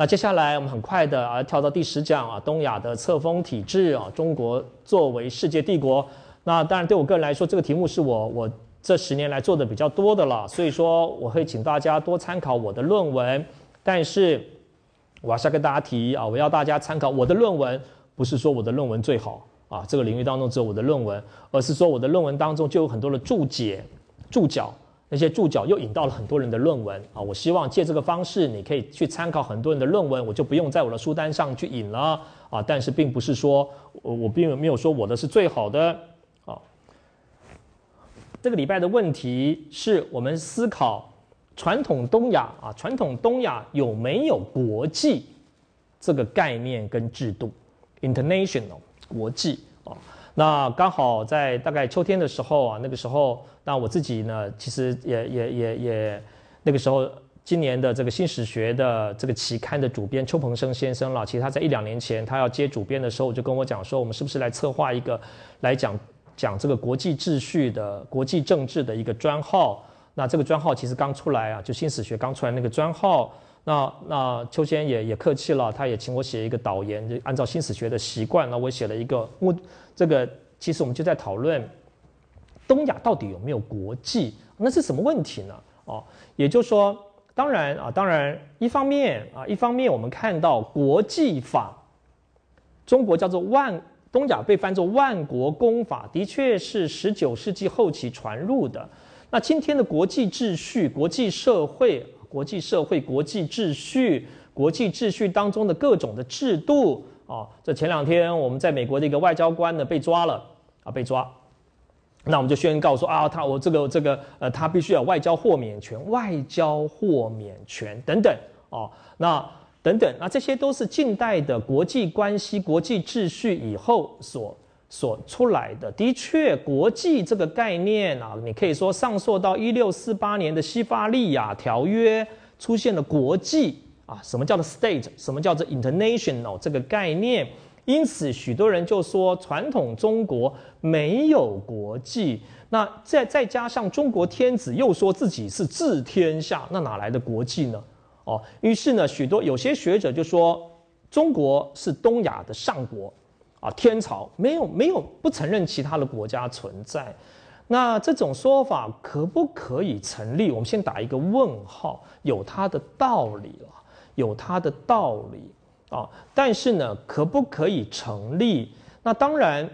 那接下来我们很快的啊跳到第十讲啊，东亚的册封体制啊，中国作为世界帝国。那当然对我个人来说，这个题目是我我这十年来做的比较多的了，所以说我会请大家多参考我的论文。但是我还是要跟大家提啊，我要大家参考我的论文，不是说我的论文最好啊，这个领域当中只有我的论文，而是说我的论文当中就有很多的注解、注脚。那些注脚又引到了很多人的论文啊，我希望借这个方式，你可以去参考很多人的论文，我就不用在我的书单上去引了啊。但是并不是说我我并没有说我的是最好的啊。这个礼拜的问题是我们思考传统东亚啊，传统东亚有没有国际这个概念跟制度？International 国际啊。那刚好在大概秋天的时候啊，那个时候，那我自己呢，其实也也也也，那个时候，今年的这个新史学的这个期刊的主编邱鹏生先生了，其实他在一两年前他要接主编的时候，就跟我讲说，我们是不是来策划一个来讲讲这个国际秩序的国际政治的一个专号？那这个专号其实刚出来啊，就新史学刚出来那个专号。那那秋先也也客气了，他也请我写一个导言，就按照新史学的习惯，那我写了一个目，这个其实我们就在讨论东亚到底有没有国际，那是什么问题呢？哦，也就是说，当然啊，当然一方面啊，一方面我们看到国际法，中国叫做万东亚被翻作万国公法，的确是十九世纪后期传入的。那今天的国际秩序、国际社会。国际社会、国际秩序、国际秩序当中的各种的制度。啊，这前两天我们在美国的一个外交官呢被抓了。啊，被抓，那我们就宣告说啊，他我这个这个呃，他必须要外交豁免权、外交豁免权等等。啊，那等等，那这些都是近代的国际关系、国际秩序以后所。所出来的，的确，国际这个概念啊，你可以说上溯到一六四八年的西法利亚条约出现了国际啊，什么叫做 state，什么叫做 international 这个概念，因此许多人就说传统中国没有国际，那再再加上中国天子又说自己是治天下，那哪来的国际呢？哦，于是呢，许多有些学者就说中国是东亚的上国。啊，天朝没有没有不承认其他的国家存在，那这种说法可不可以成立？我们先打一个问号，有它的道理了，有它的道理啊。但是呢，可不可以成立？那当然，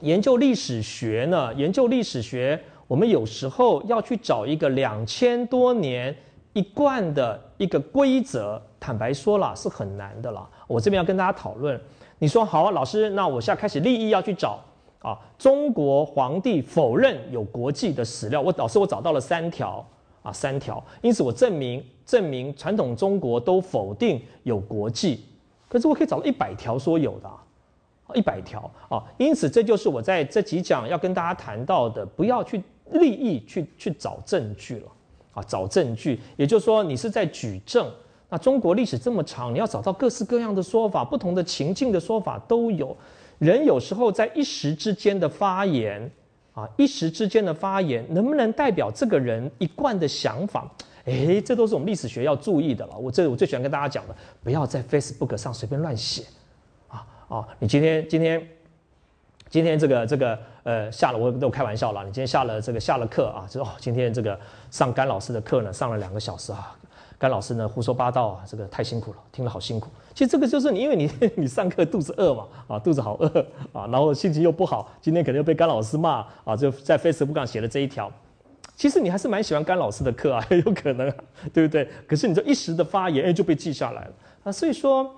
研究历史学呢，研究历史学，我们有时候要去找一个两千多年一贯的一个规则，坦白说了是很难的了。我这边要跟大家讨论。你说好，老师，那我现在开始立意要去找啊，中国皇帝否认有国际的史料。我老师，我找到了三条啊，三条，因此我证明证明传统中国都否定有国际，可是我可以找到一百条说有的，一百条啊，因此这就是我在这几讲要跟大家谈到的，不要去立意去去找证据了啊，找证据，也就是说你是在举证。那中国历史这么长，你要找到各式各样的说法，不同的情境的说法都有。人有时候在一时之间的发言，啊，一时之间的发言能不能代表这个人一贯的想法？哎，这都是我们历史学要注意的了。我这我最喜欢跟大家讲的，不要在 Facebook 上随便乱写，啊啊！你今天今天今天这个这个呃下了我都开玩笑了，你今天下了这个下了课啊，就哦今天这个上甘老师的课呢，上了两个小时啊。甘老师呢胡说八道啊，这个太辛苦了，听了好辛苦。其实这个就是你，因为你 你上课肚子饿嘛，啊肚子好饿啊，然后心情又不好，今天可能又被甘老师骂啊，就在 Facebook 上写了这一条。其实你还是蛮喜欢甘老师的课啊，有可能，啊对不对？可是你这一时的发言，哎就被记下来了啊。所以说，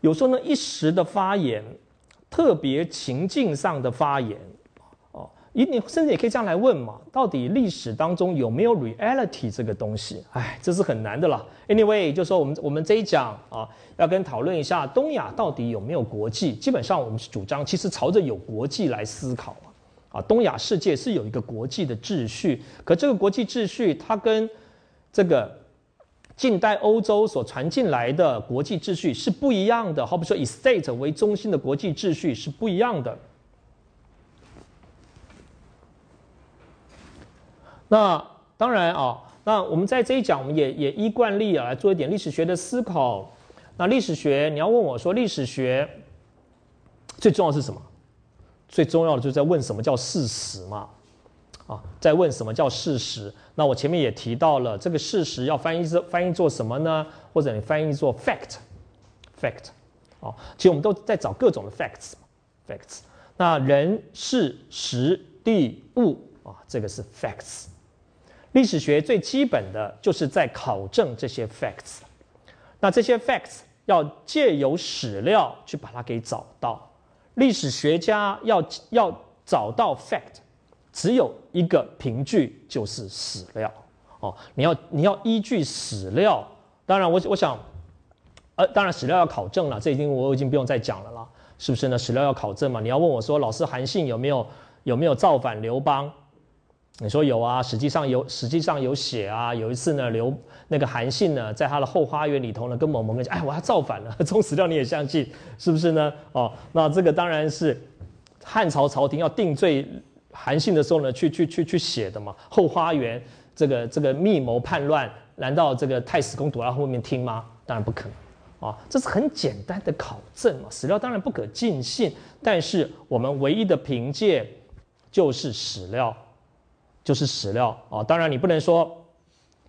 有时候呢一时的发言，特别情境上的发言。你你甚至也可以这样来问嘛？到底历史当中有没有 reality 这个东西？哎，这是很难的了。Anyway，就说我们我们这一讲啊，要跟讨论一下东亚到底有没有国际。基本上我们是主张，其实朝着有国际来思考啊。啊，东亚世界是有一个国际的秩序，可这个国际秩序它跟这个近代欧洲所传进来的国际秩序是不一样的。好比说以 state 为中心的国际秩序是不一样的。那当然啊，那我们在这一讲，我们也也依惯例啊来做一点历史学的思考。那历史学，你要问我说历史学最重要是什么？最重要的就是在问什么叫事实嘛？啊，在问什么叫事实？那我前面也提到了，这个事实要翻译做翻译做什么呢？或者你翻译做 fact，fact，哦，其实我们都在找各种的 facts，facts。那人事时地物啊，这个是 facts。历史学最基本的就是在考证这些 facts。那这些 facts 要借由史料去把它给找到。历史学家要要找到 fact。只有一个凭据，就是史料哦。你要你要依据史料，当然我我想，呃，当然史料要考证了，这已经我已经不用再讲了啦，是不是呢？史料要考证嘛。你要问我说，老师韩信有没有有没有造反刘邦？你说有啊，实际上有，实际上有写啊。有一次呢，刘那个韩信呢，在他的后花园里头呢，跟某某人讲，哎，我要造反了。从史料你也相信，是不是呢？哦，那这个当然是汉朝朝廷要定罪。韩信的时候呢，去去去去写的嘛，后花园这个这个密谋叛乱，难道这个太史公躲在后面听吗？当然不可能啊，这是很简单的考证嘛，史料当然不可尽信，但是我们唯一的凭借就是史料，就是史料啊。当然你不能说，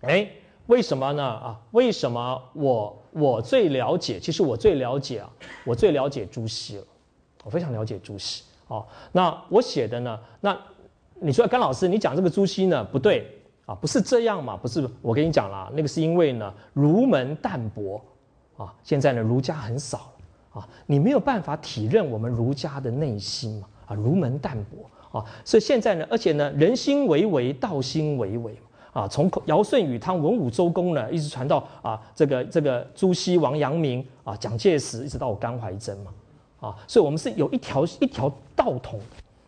哎，为什么呢？啊，为什么我我最了解？其实我最了解啊，我最了解朱熹了，我非常了解朱熹。哦，那我写的呢？那你说甘老师，你讲这个朱熹呢不对啊？不是这样嘛？不是，我跟你讲啦，那个是因为呢儒门淡薄啊，现在呢儒家很少啊，你没有办法体认我们儒家的内心嘛啊，儒门淡薄啊，所以现在呢，而且呢人心为为，道心为为啊，从尧舜禹汤文武周公呢，一直传到啊这个这个朱熹王阳明啊蒋介石，一直到我甘怀真嘛。啊，所以我们是有一条一条道统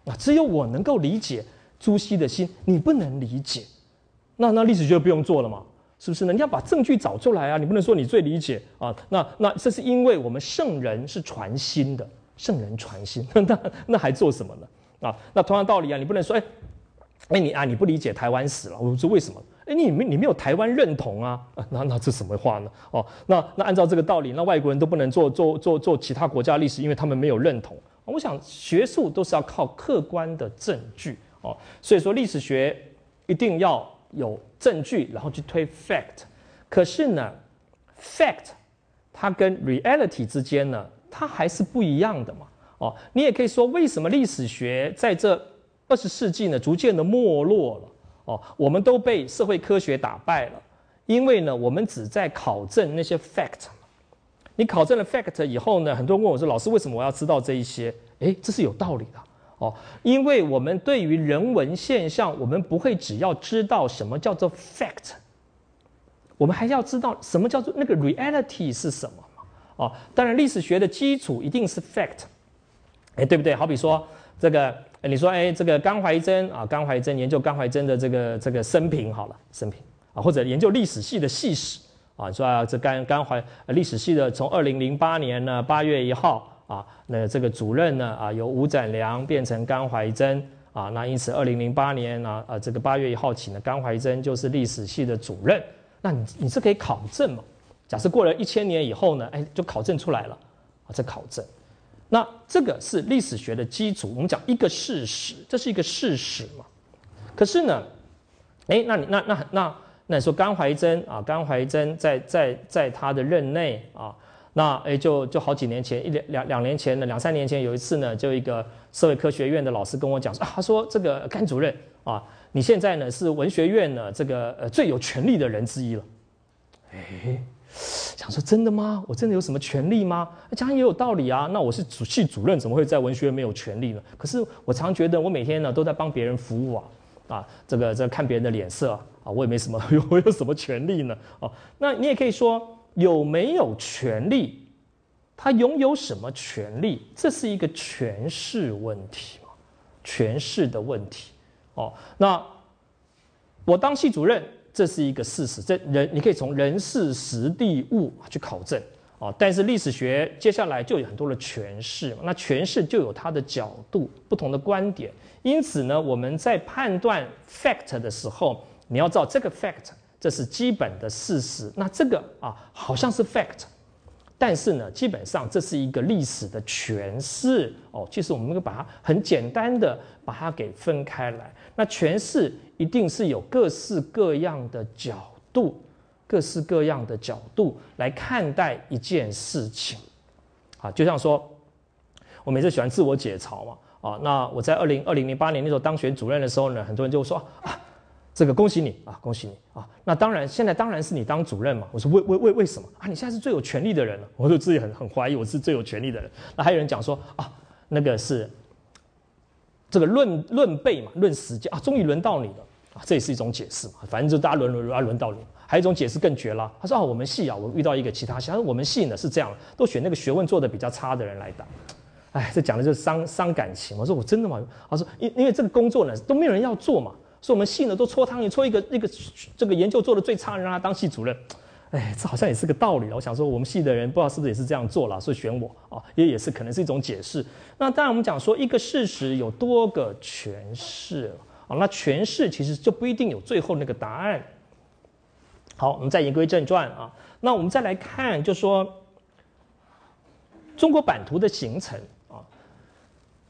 啊，只有我能够理解朱熹的心，你不能理解，那那历史就不用做了嘛，是不是呢？你要把证据找出来啊，你不能说你最理解啊，那那这是因为我们圣人是传心的，圣人传心，那那还做什么呢？啊，那同样道理啊，你不能说哎哎你啊你不理解台湾史了，我说为什么？哎，你没你没有台湾认同啊？那那这什么话呢？哦，那那按照这个道理，那外国人都不能做做做做其他国家历史，因为他们没有认同。我想学术都是要靠客观的证据哦，所以说历史学一定要有证据，然后去推 fact。可是呢，fact 它跟 reality 之间呢，它还是不一样的嘛。哦，你也可以说，为什么历史学在这二十世纪呢，逐渐的没落了？哦，我们都被社会科学打败了，因为呢，我们只在考证那些 fact。你考证了 fact 以后呢，很多人问我说：“老师，为什么我要知道这一些？”诶，这是有道理的哦，因为我们对于人文现象，我们不会只要知道什么叫做 fact，我们还要知道什么叫做那个 reality 是什么？哦，当然历史学的基础一定是 fact，诶，对不对？好比说这个。你说，哎，这个甘怀真啊，甘怀真研究甘怀真的这个这个生平好了，生平啊，或者研究历史系的系史啊，说啊，这甘甘怀历史系的从二零零八年呢八月一号啊，那这个主任呢啊由吴展良变成甘怀真啊，那因此二零零八年呢啊这个八月一号起呢，甘怀真就是历史系的主任，那你你是可以考证嘛？假设过了一千年以后呢，哎，就考证出来了啊，这考证。那这个是历史学的基础，我们讲一个事实，这是一个事实嘛？可是呢，哎，那你那那那那你说甘怀真啊，甘怀真在在在他的任内啊，那哎就就好几年前一两两两年前呢两三年前有一次呢，就一个社会科学院的老师跟我讲说啊，他说这个甘主任啊，你现在呢是文学院呢这个呃最有权力的人之一了，哎。想说真的吗？我真的有什么权利吗？讲也有道理啊。那我是主系主任，怎么会在文学院没有权利呢？可是我常觉得，我每天呢都在帮别人服务啊，啊，这个这看别人的脸色啊，我也没什么，我有什么权利呢？哦，那你也可以说有没有权利？他拥有什么权利？这是一个权势问题嘛？权势的问题。哦，那我当系主任。这是一个事实，这人你可以从人事实地物去考证啊。但是历史学接下来就有很多的诠释，那诠释就有它的角度、不同的观点。因此呢，我们在判断 fact 的时候，你要知道这个 fact 这是基本的事实。那这个啊，好像是 fact，但是呢，基本上这是一个历史的诠释哦。其实我们可以把它很简单的把它给分开来。那诠释一定是有各式各样的角度，各式各样的角度来看待一件事情。啊，就像说，我每次喜欢自我解嘲嘛。啊，那我在二零二零零八年那时候当选主任的时候呢，很多人就说啊。这个恭喜你啊，恭喜你啊！那当然，现在当然是你当主任嘛。我说为为为为什么啊？你现在是最有权力的人了。我就自己很很怀疑我是最有权力的人。那还有人讲说啊，那个是这个论论辈嘛，论时间啊，终于轮到你了啊，这也是一种解释嘛。反正就大家轮轮轮啊，轮到你。还有一种解释更绝了，他说啊，我们系啊，我遇到一个其他系，他说我们系呢是这样，都选那个学问做的比较差的人来当。哎，这讲的就是伤伤感情。我说我真的吗？他说因因为这个工作呢都没有人要做嘛。说我们系呢都搓汤，你搓一个一个这个研究做的最差让他当系主任，哎，这好像也是个道理我想说我们系的人不知道是不是也是这样做了，所以选我啊，也也是可能是一种解释。那当然我们讲说一个事实有多个诠释啊，那诠释其实就不一定有最后那个答案。好，我们再言归正传啊，那我们再来看，就说中国版图的形成。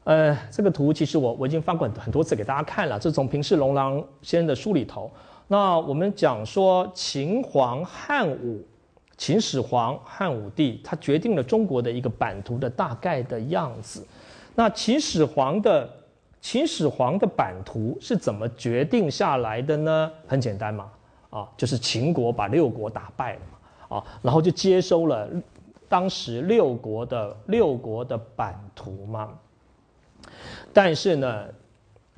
呃，这个图其实我我已经翻过很多次给大家看了，这是从平氏龙郎先生的书里头。那我们讲说秦皇汉武，秦始皇汉武帝，他决定了中国的一个版图的大概的样子。那秦始皇的秦始皇的版图是怎么决定下来的呢？很简单嘛，啊，就是秦国把六国打败了嘛，啊，然后就接收了当时六国的六国的版图嘛。但是呢，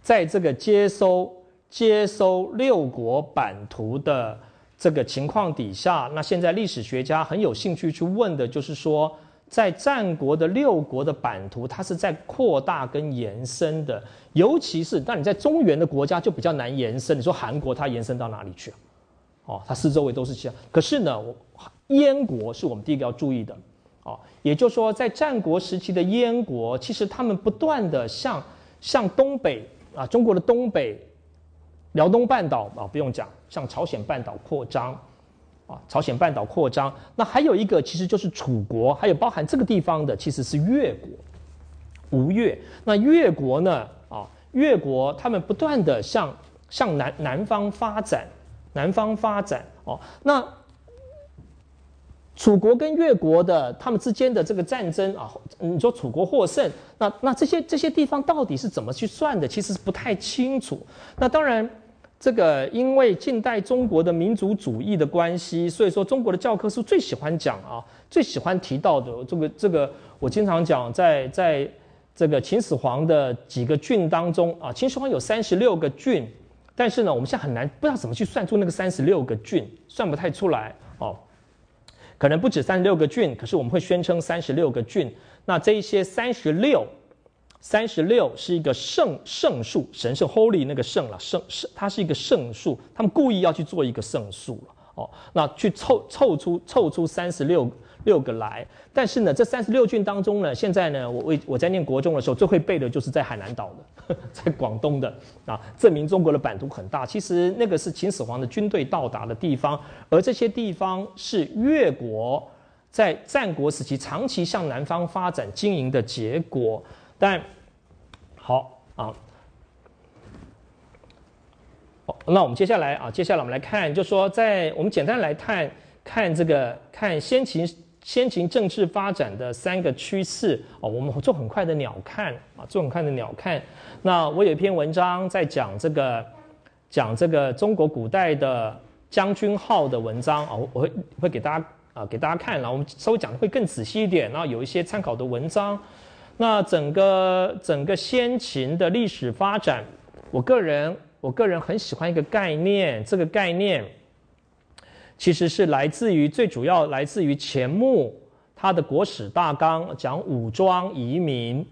在这个接收接收六国版图的这个情况底下，那现在历史学家很有兴趣去问的就是说，在战国的六国的版图，它是在扩大跟延伸的，尤其是那你在中原的国家就比较难延伸。你说韩国它延伸到哪里去啊？哦，它四周围都是这样。可是呢，燕国是我们第一个要注意的。哦，也就是说，在战国时期的燕国，其实他们不断的向向东北啊，中国的东北、辽东半岛啊，不用讲，向朝鲜半岛扩张，啊，朝鲜半岛扩张。那还有一个，其实就是楚国，还有包含这个地方的，其实是越国，吴越。那越国呢，啊，越国他们不断的向向南南方发展，南方发展。哦，那。楚国跟越国的他们之间的这个战争啊，你说楚国获胜，那那这些这些地方到底是怎么去算的？其实是不太清楚。那当然，这个因为近代中国的民族主义的关系，所以说中国的教科书最喜欢讲啊，最喜欢提到的这个这个，我经常讲，在在这个秦始皇的几个郡当中啊，秦始皇有三十六个郡，但是呢，我们现在很难不知道怎么去算出那个三十六个郡，算不太出来。可能不止三十六个郡，可是我们会宣称三十六个郡。那这一些三十六，三十六是一个圣圣数，神圣 Holy 那个圣了，圣圣它是一个圣数，他们故意要去做一个圣数了。哦，那去凑凑出凑出三十六。六个来，但是呢，这三十六郡当中呢，现在呢，我我我在念国中的时候，最会背的就是在海南岛的，在广东的啊，证明中国的版图很大。其实那个是秦始皇的军队到达的地方，而这些地方是越国在战国时期长期向南方发展经营的结果。但好啊，那我们接下来啊，接下来我们来看，就说在我们简单来看看这个看先秦。先秦政治发展的三个趋势哦，我们做很快的鸟看啊，做很快的鸟看。那我有一篇文章在讲这个，讲这个中国古代的将军号的文章啊，我我会会给大家啊给大家看，然后我们稍微讲的会更仔细一点，然后有一些参考的文章。那整个整个先秦的历史发展，我个人我个人很喜欢一个概念，这个概念。其实是来自于最主要来自于钱穆他的国史大纲讲武装移民，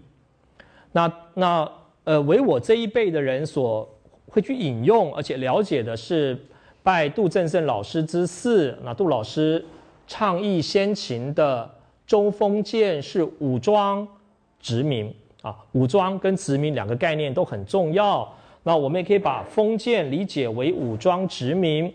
那那呃为我这一辈的人所会去引用，而且了解的是拜杜正胜老师之赐，那杜老师倡议先秦的周封建是武装殖民啊，武装跟殖民两个概念都很重要，那我们也可以把封建理解为武装殖民。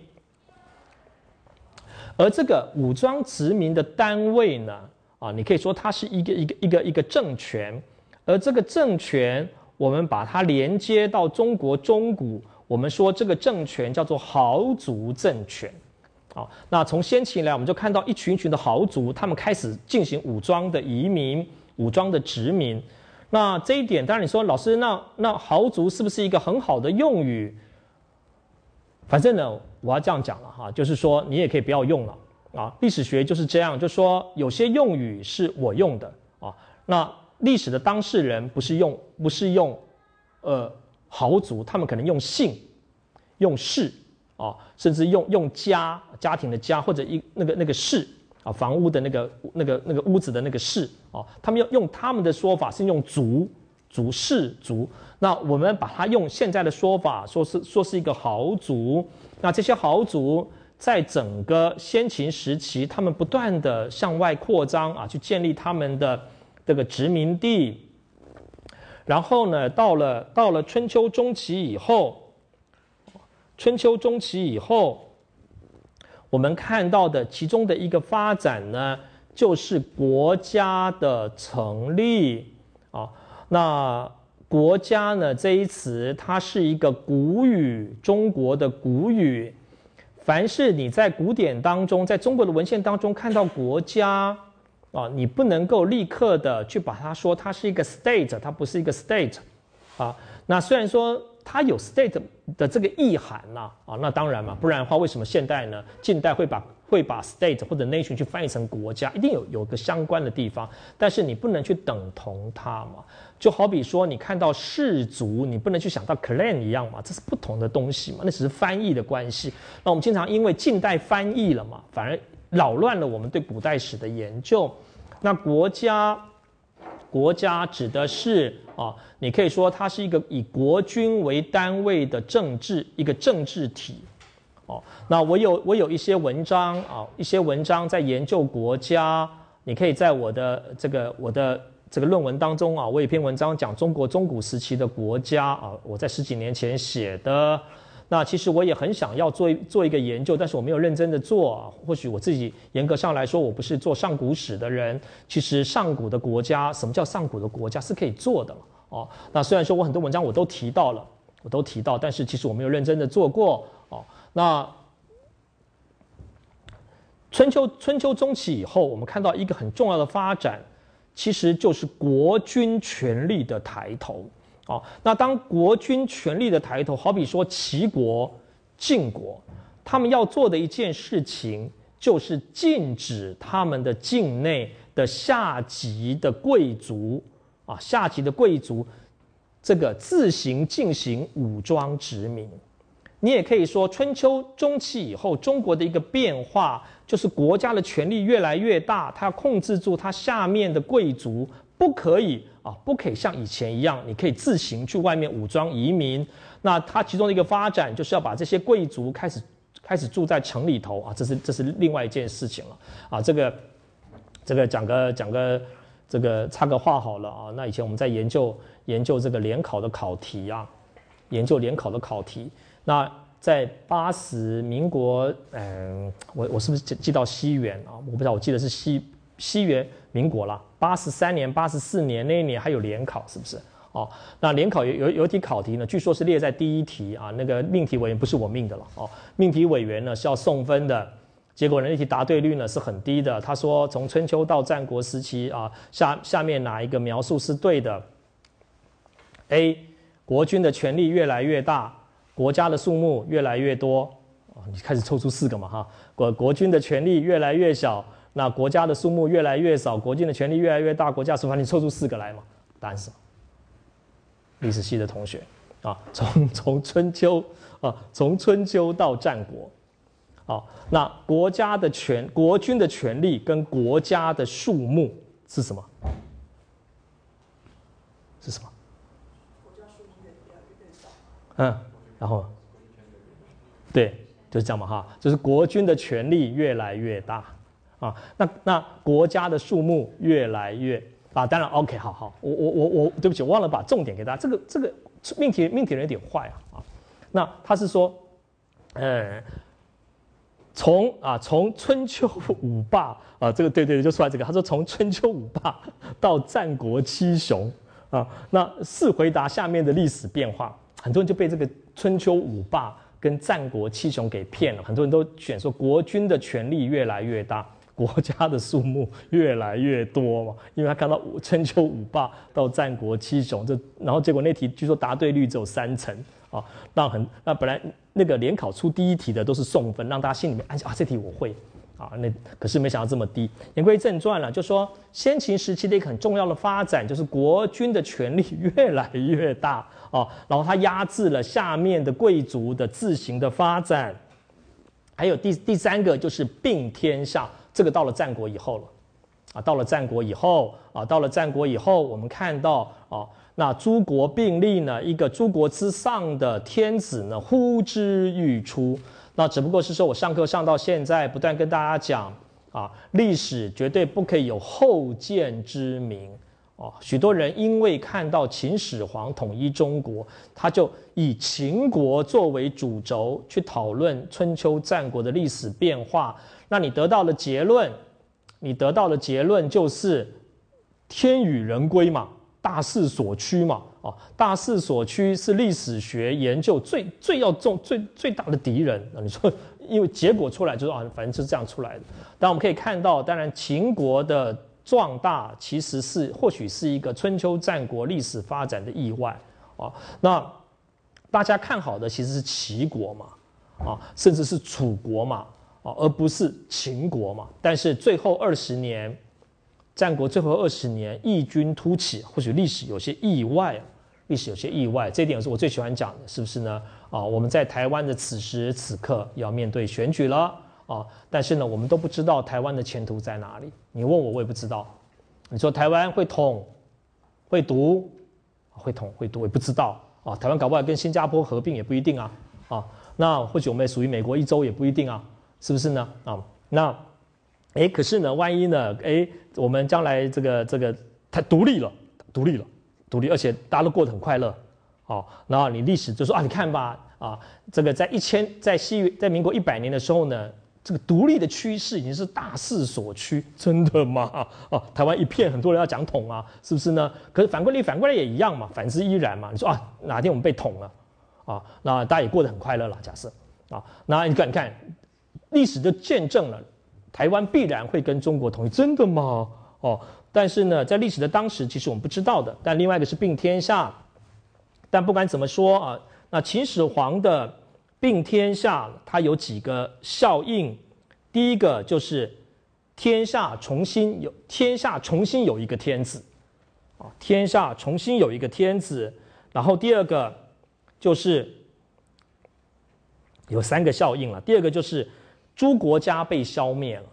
而这个武装殖民的单位呢，啊，你可以说它是一个一个一个一个政权，而这个政权，我们把它连接到中国中古，我们说这个政权叫做豪族政权。好，那从先秦来，我们就看到一群群的豪族，他们开始进行武装的移民、武装的殖民。那这一点，当然你说老师，那那豪族是不是一个很好的用语？反正呢，我要这样讲了哈，就是说你也可以不要用了啊。历史学就是这样，就说有些用语是我用的啊。那历史的当事人不是用不是用呃豪族，他们可能用姓、用氏。啊，甚至用用家家庭的家或者一那个那个氏啊，房屋的那个那个那个屋子的那个氏啊，他们要用他们的说法是用族族氏族。那我们把它用现在的说法，说是说是一个豪族。那这些豪族在整个先秦时期，他们不断的向外扩张啊，去建立他们的这个殖民地。然后呢，到了到了春秋中期以后。春秋中期以后，我们看到的其中的一个发展呢，就是国家的成立啊。那国家呢这一词，它是一个古语，中国的古语。凡是你在古典当中，在中国的文献当中看到国家啊，你不能够立刻的去把它说它是一个 state，它不是一个 state 啊。那虽然说。它有 state 的这个意涵呐，啊，那当然嘛，不然的话，为什么现代呢？近代会把会把 state 或者 nation 去翻译成国家，一定有有个相关的地方，但是你不能去等同它嘛。就好比说，你看到氏族，你不能去想到 clan 一样嘛，这是不同的东西嘛，那只是翻译的关系。那我们经常因为近代翻译了嘛，反而扰乱了我们对古代史的研究。那国家。国家指的是啊，你可以说它是一个以国君为单位的政治一个政治体，哦，那我有我有一些文章啊，一些文章在研究国家，你可以在我的这个我的这个论文当中啊，我有一篇文章讲中国中古时期的国家啊，我在十几年前写的。那其实我也很想要做做一个研究，但是我没有认真的做。啊或许我自己严格上来说，我不是做上古史的人。其实上古的国家，什么叫上古的国家是可以做的哦。那虽然说我很多文章我都提到了，我都提到，但是其实我没有认真的做过哦。那春秋春秋中期以后，我们看到一个很重要的发展，其实就是国君权力的抬头。好，那当国君权力的抬头，好比说齐国、晋国，他们要做的一件事情，就是禁止他们的境内的下级的贵族啊，下级的贵族，这个自行进行武装殖民。你也可以说，春秋中期以后，中国的一个变化，就是国家的权力越来越大，他要控制住他下面的贵族。不可以啊，不可以像以前一样，你可以自行去外面武装移民。那他其中的一个发展，就是要把这些贵族开始开始住在城里头啊，这是这是另外一件事情了啊。这个这个讲个讲个这个插个话好了啊。那以前我们在研究研究这个联考的考题啊，研究联考的考题。那在八十民国，嗯，我我是不是记记到西元啊？我不知道，我记得是西西元。民国了，八十三年、八十四年那一年还有联考，是不是？哦，那联考有有有题考题呢，据说是列在第一题啊。那个命题委员不是我命的了哦，命题委员呢是要送分的，结果那题答对率呢是很低的。他说从春秋到战国时期啊，下下面哪一个描述是对的？A，国君的权力越来越大，国家的数目越来越多。哦，你开始抽出四个嘛哈，国国君的权力越来越小。那国家的数目越来越少，国君的权力越来越大，国家是法，你抽出四个来嘛？答案是历史系的同学啊，从从春秋啊，从春秋到战国，好，那国家的权，国君的权力跟国家的数目是什么？是什么？国家数目越来越少。嗯，然后，对，就是这样嘛哈，就是国君的权力越来越大。啊，那那国家的数目越来越啊，当然 OK，好好，我我我我对不起，我忘了把重点给大家。这个这个命题命题人有点坏啊啊，那他是说，呃，从啊从春秋五霸啊，这个对对对，就出来这个，他说从春秋五霸到战国七雄啊，那是回答下面的历史变化，很多人就被这个春秋五霸跟战国七雄给骗了，很多人 都选说国君的权力越来越大。国家的数目越来越多嘛，因为他看到春秋五霸到战国七雄，这然后结果那题据说答对率只有三成啊，那很那本来那个联考出第一题的都是送分，让大家心里面安心啊，这题我会啊，那可是没想到这么低。言归正传了，就说先秦时期的一个很重要的发展就是国君的权力越来越大哦，然后他压制了下面的贵族的自行的发展，还有第第三个就是并天下。这个到了战国以后了，啊，到了战国以后，啊，到了战国以后，我们看到，啊，那诸国并立呢，一个诸国之上的天子呢，呼之欲出。那只不过是说我上课上到现在，不断跟大家讲，啊，历史绝对不可以有后见之明。哦，许多人因为看到秦始皇统一中国，他就以秦国作为主轴去讨论春秋战国的历史变化。那你得到的结论，你得到的结论就是天与人归嘛，大势所趋嘛。哦，大势所趋是历史学研究最最要重、最最大的敌人。那你说，因为结果出来就是啊，反正就是这样出来的。但我们可以看到，当然秦国的壮大其实是或许是一个春秋战国历史发展的意外啊。那大家看好的其实是齐国嘛，啊，甚至是楚国嘛。啊，而不是秦国嘛？但是最后二十年，战国最后二十年异军突起，或许历史有些意外，历史有些意外，这点是我最喜欢讲的，是不是呢？啊，我们在台湾的此时此刻要面对选举了啊，但是呢，我们都不知道台湾的前途在哪里。你问我，我也不知道。你说台湾会统会独，会统会独，我也不知道啊。台湾搞不好跟新加坡合并也不一定啊啊。那或许我们也属于美国一州也不一定啊。是不是呢？啊，那，哎，可是呢，万一呢？哎，我们将来这个这个太独立了，独立了，独立，而且大家都过得很快乐，哦，然后你历史就说啊，你看吧，啊，这个在一千在西在民国一百年的时候呢，这个独立的趋势已经是大势所趋，真的吗？啊，台湾一片很多人要讲统啊，是不是呢？可是反过来反过来也一样嘛，反之亦然嘛。你说啊，哪天我们被统了，啊，那大家也过得很快乐了，假设，啊，那你看你看。历史就见证了台湾必然会跟中国统一，真的吗？哦，但是呢，在历史的当时，其实我们不知道的。但另外一个是并天下，但不管怎么说啊，那秦始皇的并天下，它有几个效应。第一个就是天下重新有天下重新有一个天子啊，天下重新有一个天子。然后第二个就是有三个效应了。第二个就是。诸国家被消灭了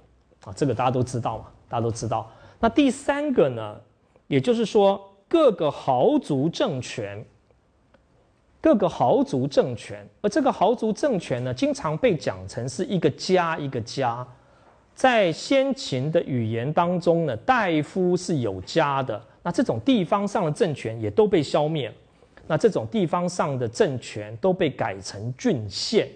啊，这个大家都知道嘛，大家都知道。那第三个呢，也就是说，各个豪族政权，各个豪族政权，而这个豪族政权呢，经常被讲成是一个家一个家。在先秦的语言当中呢，大夫是有家的，那这种地方上的政权也都被消灭了，那这种地方上的政权都被改成郡县。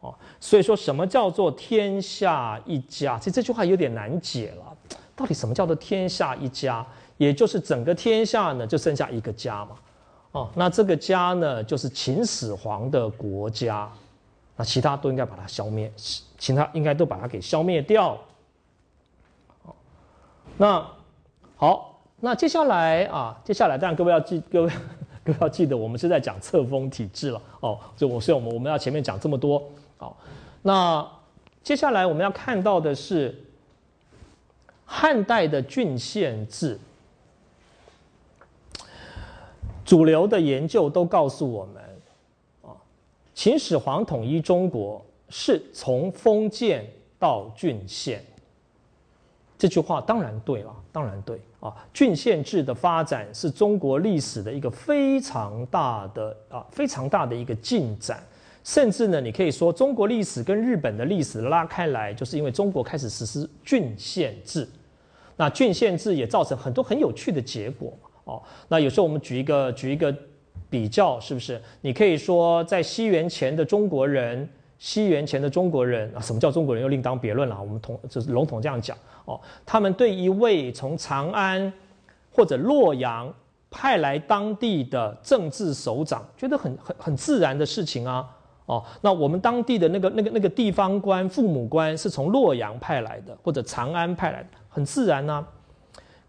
哦，所以说什么叫做天下一家？其实这句话有点难解了。到底什么叫做天下一家？也就是整个天下呢，就剩下一个家嘛。哦，那这个家呢，就是秦始皇的国家。那其他都应该把它消灭，其他应该都把它给消灭掉。那好，那接下来啊，接下来当然各位要记，各位各位要记得，我们是在讲册封体制了。哦，就我所以我们我们要前面讲这么多。好，那接下来我们要看到的是汉代的郡县制。主流的研究都告诉我们，啊，秦始皇统一中国是从封建到郡县。这句话当然对了，当然对啊。郡县制的发展是中国历史的一个非常大的啊，非常大的一个进展。甚至呢，你可以说中国历史跟日本的历史拉开来，就是因为中国开始实施郡县制。那郡县制也造成很多很有趣的结果哦，那有时候我们举一个举一个比较，是不是？你可以说在西元前的中国人西元前的中国人啊，什么叫中国人又另当别论了。我们统就是笼统这样讲哦，他们对一位从长安或者洛阳派来当地的政治首长，觉得很很很自然的事情啊。哦，那我们当地的那个那个那个地方官、父母官是从洛阳派来的，或者长安派来的，很自然呢。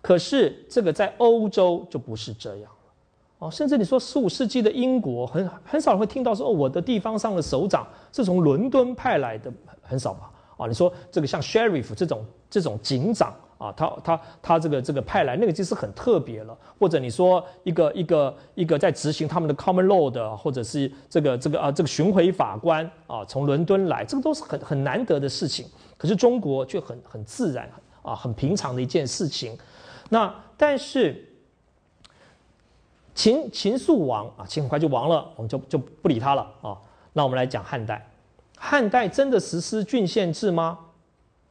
可是这个在欧洲就不是这样了。哦，甚至你说十五世纪的英国，很很少会听到说，哦，我的地方上的首长是从伦敦派来的，很少吧？啊，你说这个像 sheriff 这种这种警长。啊，他他他这个这个派来那个就是很特别了，或者你说一个一个一个在执行他们的 common law 的，或者是这个这个啊这个巡回法官啊从伦敦来，这个都是很很难得的事情。可是中国却很很自然啊，很平常的一件事情。那但是秦秦肃王啊，秦很快就亡了，我们就就不理他了啊。那我们来讲汉代，汉代真的实施郡县制吗？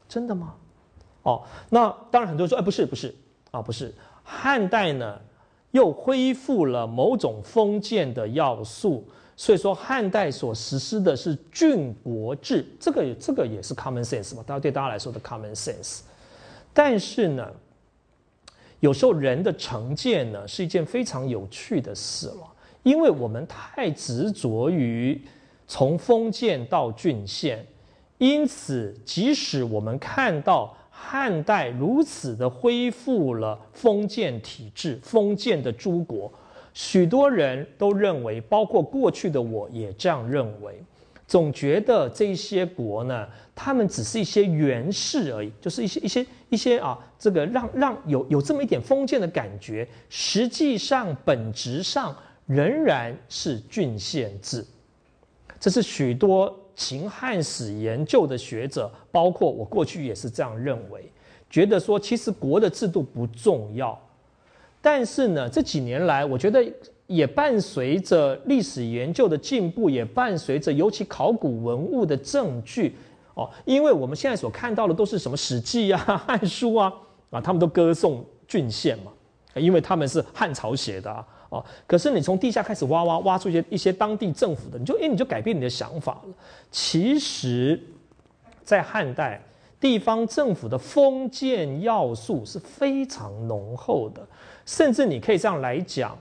真的吗？哦，那当然很多人说，哎，不是不是啊，不是汉代呢，又恢复了某种封建的要素，所以说汉代所实施的是郡国制，这个这个也是 common sense 嘛，大家对大家来说的 common sense。但是呢，有时候人的成见呢是一件非常有趣的事了，因为我们太执着于从封建到郡县，因此即使我们看到。汉代如此的恢复了封建体制，封建的诸国，许多人都认为，包括过去的我也这样认为，总觉得这些国呢，他们只是一些原氏而已，就是一些一些一些啊，这个让让有有这么一点封建的感觉，实际上本质上仍然是郡县制，这是许多。秦汉史研究的学者，包括我过去也是这样认为，觉得说其实国的制度不重要。但是呢，这几年来，我觉得也伴随着历史研究的进步，也伴随着尤其考古文物的证据哦，因为我们现在所看到的都是什么《史记》啊、《汉书》啊啊，他们都歌颂郡县嘛，因为他们是汉朝写的啊。哦，可是你从地下开始挖挖挖出一些一些当地政府的，你就哎你就改变你的想法了。其实，在汉代，地方政府的封建要素是非常浓厚的，甚至你可以这样来讲，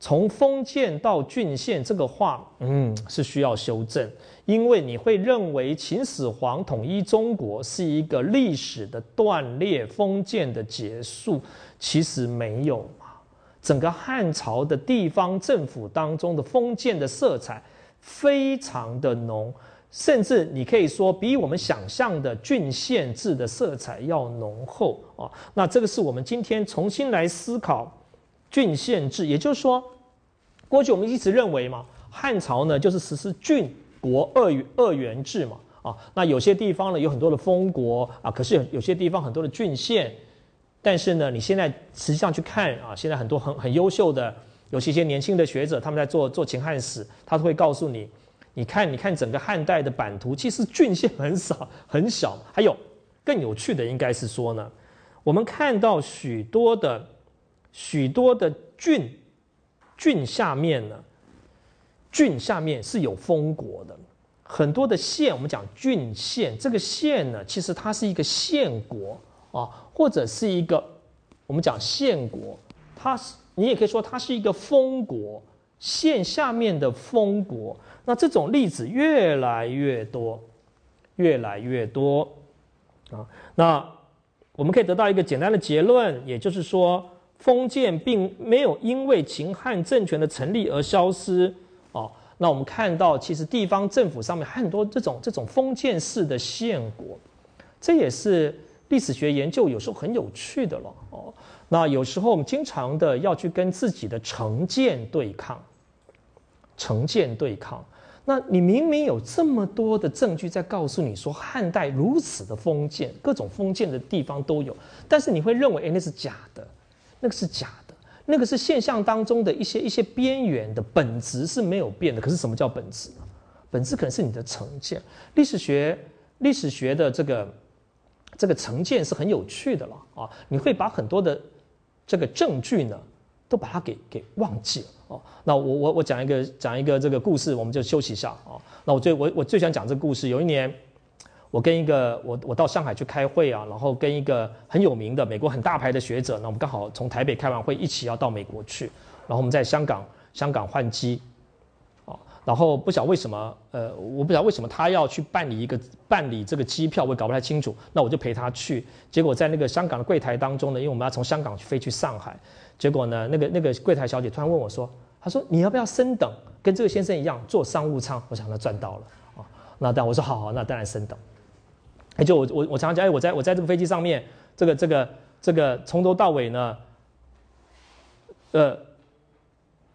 从封建到郡县这个话，嗯，是需要修正，因为你会认为秦始皇统一中国是一个历史的断裂、封建的结束，其实没有嘛。整个汉朝的地方政府当中的封建的色彩非常的浓，甚至你可以说比我们想象的郡县制的色彩要浓厚啊。那这个是我们今天重新来思考郡县制，也就是说，过去我们一直认为嘛，汉朝呢就是实施郡国二二元制嘛啊。那有些地方呢有很多的封国啊，可是有些地方很多的郡县。但是呢，你现在实际上去看啊，现在很多很很优秀的，有些些年轻的学者，他们在做做秦汉史，他都会告诉你，你看，你看整个汉代的版图，其实郡县很少很小。还有更有趣的，应该是说呢，我们看到许多的许多的郡郡下面呢，郡下面是有封国的，很多的县，我们讲郡县，这个县呢，其实它是一个县国。啊，或者是一个我们讲县国，它是你也可以说它是一个封国，县下面的封国。那这种例子越来越多，越来越多啊。那我们可以得到一个简单的结论，也就是说，封建并没有因为秦汉政权的成立而消失。哦，那我们看到其实地方政府上面很多这种这种封建式的县国，这也是。历史学研究有时候很有趣的了哦，那有时候我们经常的要去跟自己的成见对抗，成见对抗。那你明明有这么多的证据在告诉你说汉代如此的封建，各种封建的地方都有，但是你会认为哎那是假的，那个是假的，那个是现象当中的一些一些边缘的本质是没有变的。可是什么叫本质呢？本质可能是你的成见。历史学历史学的这个。这个成见是很有趣的了啊！你会把很多的这个证据呢都把它给给忘记了哦。那我我我讲一个讲一个这个故事，我们就休息一下哦。那我最我我最想讲这个故事。有一年，我跟一个我我到上海去开会啊，然后跟一个很有名的美国很大牌的学者，那我们刚好从台北开完会，一起要到美国去，然后我们在香港香港换机。哦然后不晓为什么，呃，我不晓为什么他要去办理一个办理这个机票，我也搞不太清楚。那我就陪他去，结果在那个香港的柜台当中呢，因为我们要从香港飞去上海，结果呢，那个那个柜台小姐突然问我说：“她说你要不要升等，跟这个先生一样坐商务舱？”我想他赚到了啊，那但我说好好，那当然升等。哎，就我我我常常讲，哎，我在我在这个飞机上面，这个这个这个从头到尾呢，呃，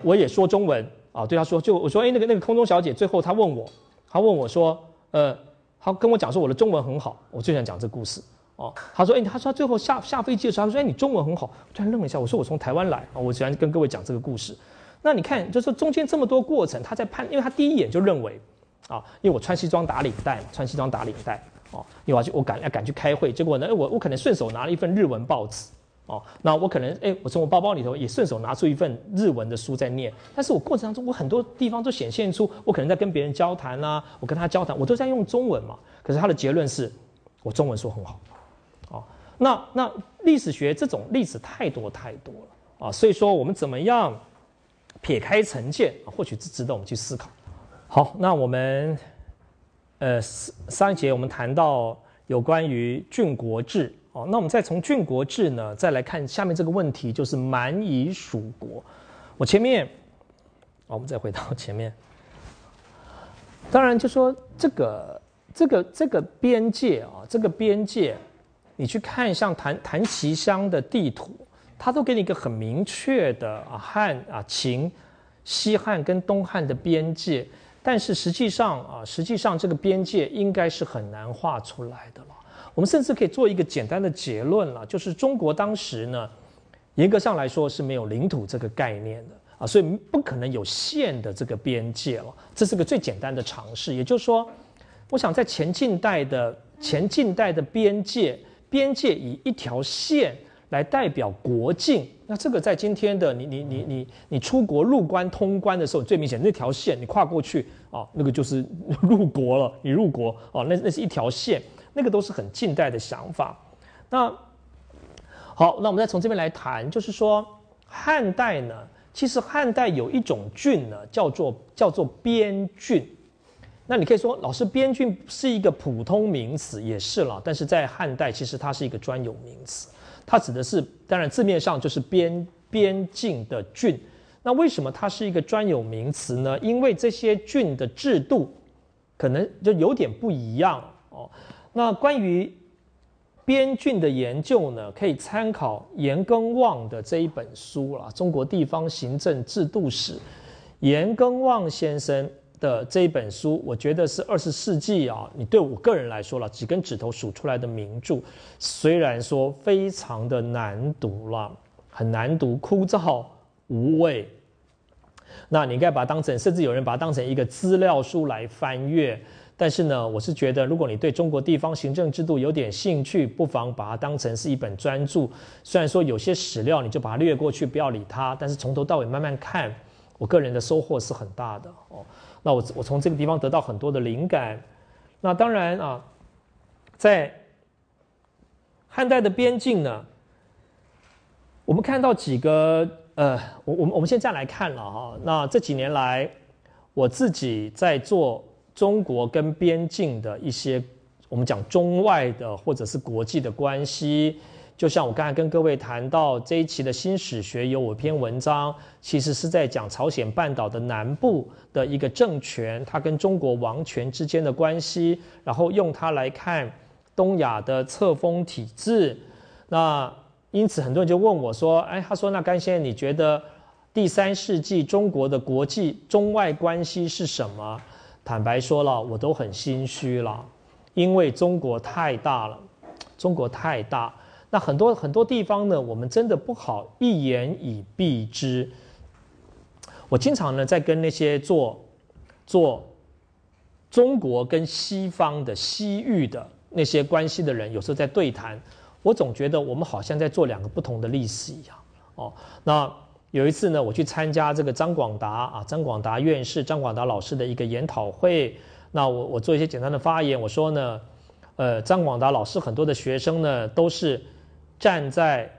我也说中文。啊，对他说，就我说，哎，那个那个空中小姐，最后她问我，她问我说，呃，她跟我讲说我的中文很好，我最想讲这故事。哦，她说，哎，她说最后下下飞机的时候，她说，哎，你中文很好，突然愣了一下，我说我从台湾来啊，我喜欢跟各位讲这个故事。那你看，就是中间这么多过程，他在判，因为他第一眼就认为，啊，因为我穿西装打领带，穿西装打领带，哦，你要去，我赶要赶去开会，结果呢，我我可能顺手拿了一份日文报纸。哦，那我可能哎，我从我包包里头也顺手拿出一份日文的书在念，但是我过程当中我很多地方都显现出我可能在跟别人交谈啦，我跟他交谈，我都在用中文嘛。可是他的结论是，我中文说很好。哦，那那历史学这种例子太多太多了啊，所以说我们怎么样撇开成见，或许是值得我们去思考。好，那我们呃上一节我们谈到有关于郡国制。哦，那我们再从郡国制呢，再来看下面这个问题，就是蛮夷属国。我前面，我们再回到前面。当然，就说这个这个这个边界啊，这个边界，你去看像谭谭其乡的地图，它都给你一个很明确的啊汉啊秦、西汉跟东汉的边界，但是实际上啊，实际上这个边界应该是很难画出来的了。我们甚至可以做一个简单的结论了，就是中国当时呢，严格上来说是没有领土这个概念的啊，所以不可能有线的这个边界了。这是个最简单的尝试，也就是说，我想在前近代的前近代的边界，边界以一条线来代表国境，那这个在今天的你你你你你出国入关通关的时候最明显，那条线你跨过去啊，那个就是 入国了，你入国哦，那那是一条线。那个都是很近代的想法。那好，那我们再从这边来谈，就是说汉代呢，其实汉代有一种郡呢，叫做叫做边郡。那你可以说，老师边郡是一个普通名词，也是了。但是在汉代，其实它是一个专有名词，它指的是，当然字面上就是边边境的郡。那为什么它是一个专有名词呢？因为这些郡的制度可能就有点不一样哦。那关于边郡的研究呢，可以参考严耕望的这一本书了，《中国地方行政制度史》。严耕望先生的这一本书，我觉得是二十世纪啊，你对我个人来说了，几根指头数出来的名著。虽然说非常的难读了，很难读，枯燥无味。那你应该把它当成，甚至有人把它当成一个资料书来翻阅。但是呢，我是觉得，如果你对中国地方行政制度有点兴趣，不妨把它当成是一本专著。虽然说有些史料你就把它略过去，不要理它，但是从头到尾慢慢看，我个人的收获是很大的哦。那我我从这个地方得到很多的灵感。那当然啊，在汉代的边境呢，我们看到几个呃，我我们我们现在来看了哈。那这几年来，我自己在做。中国跟边境的一些，我们讲中外的或者是国际的关系，就像我刚才跟各位谈到这一期的新史学有我篇文章，其实是在讲朝鲜半岛的南部的一个政权，它跟中国王权之间的关系，然后用它来看东亚的册封体制。那因此很多人就问我说：“哎，他说那甘先生，你觉得第三世纪中国的国际中外关系是什么？”坦白说了，我都很心虚了，因为中国太大了，中国太大，那很多很多地方呢，我们真的不好一言以蔽之。我经常呢在跟那些做做中国跟西方的西域的那些关系的人，有时候在对谈，我总觉得我们好像在做两个不同的历史一样。哦，那有一次呢，我去参加这个张广达啊，张广达院士张广达老师的一个研讨会。那我我做一些简单的发言，我说呢，呃，张广达老师很多的学生呢，都是站在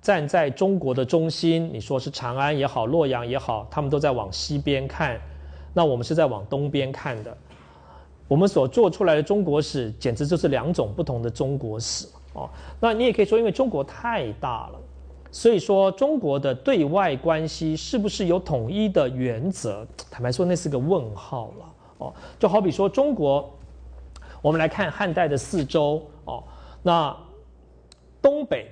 站在中国的中心，你说是长安也好，洛阳也好，他们都在往西边看，那我们是在往东边看的。我们所做出来的中国史，简直就是两种不同的中国史哦。那你也可以说，因为中国太大了。所以说，中国的对外关系是不是有统一的原则？坦白说，那是个问号了哦。就好比说，中国，我们来看汉代的四周哦，那东北、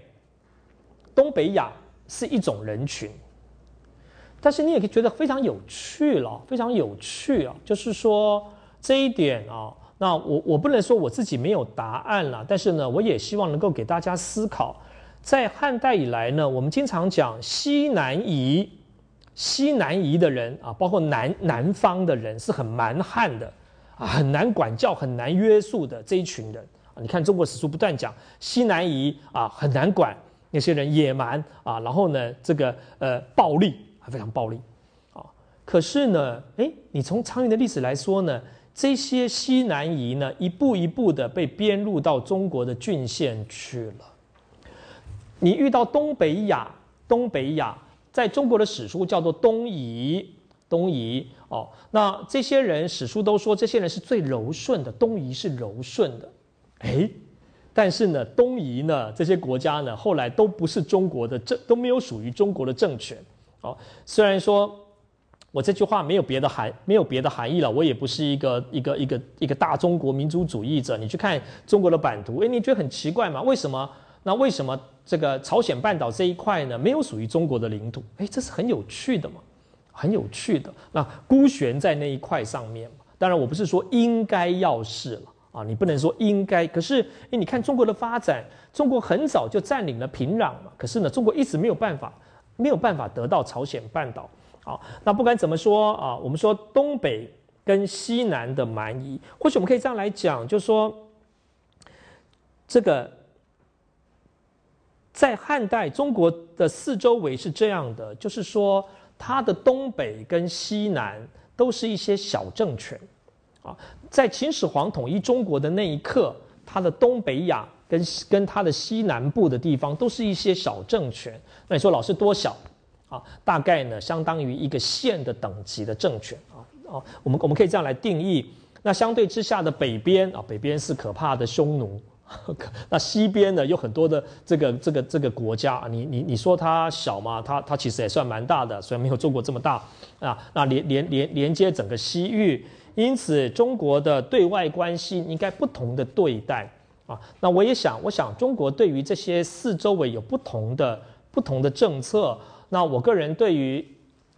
东北亚是一种人群，但是你也可以觉得非常有趣了，非常有趣啊。就是说这一点啊，那我我不能说我自己没有答案了，但是呢，我也希望能够给大家思考。在汉代以来呢，我们经常讲西南夷，西南夷的人啊，包括南南方的人是很蛮汉的啊，很难管教、很难约束的这一群人。你看中国史书不断讲西南夷啊，很难管那些人野蛮啊，然后呢，这个呃暴力还非常暴力啊。可是呢，哎，你从长远的历史来说呢，这些西南夷呢，一步一步的被编入到中国的郡县去了。你遇到东北亚，东北亚在中国的史书叫做东夷，东夷哦，那这些人史书都说这些人是最柔顺的，东夷是柔顺的，哎，但是呢，东夷呢这些国家呢后来都不是中国的政，都没有属于中国的政权，哦，虽然说我这句话没有别的含，没有别的含义了，我也不是一个一个一个一个大中国民族主义者，你去看中国的版图，哎，你觉得很奇怪吗？为什么？那为什么这个朝鲜半岛这一块呢，没有属于中国的领土？哎，这是很有趣的嘛，很有趣的。那孤悬在那一块上面。当然，我不是说应该要是了啊，你不能说应该。可是，哎，你看中国的发展，中国很早就占领了平壤嘛。可是呢，中国一直没有办法，没有办法得到朝鲜半岛。好，那不管怎么说啊，我们说东北跟西南的蛮夷，或许我们可以这样来讲，就是说这个。在汉代，中国的四周围是这样的，就是说，它的东北跟西南都是一些小政权，啊，在秦始皇统一中国的那一刻，它的东北亚跟跟它的西南部的地方都是一些小政权。那你说老师多小啊？大概呢，相当于一个县的等级的政权啊。哦，我们我们可以这样来定义。那相对之下的北边啊，北边是可怕的匈奴。那西边呢有很多的这个这个这个国家啊，你你你说它小吗？它它其实也算蛮大的，虽然没有中国这么大啊。那连连连连接整个西域，因此中国的对外关系应该不同的对待啊。那我也想，我想中国对于这些四周围有不同的不同的政策。那我个人对于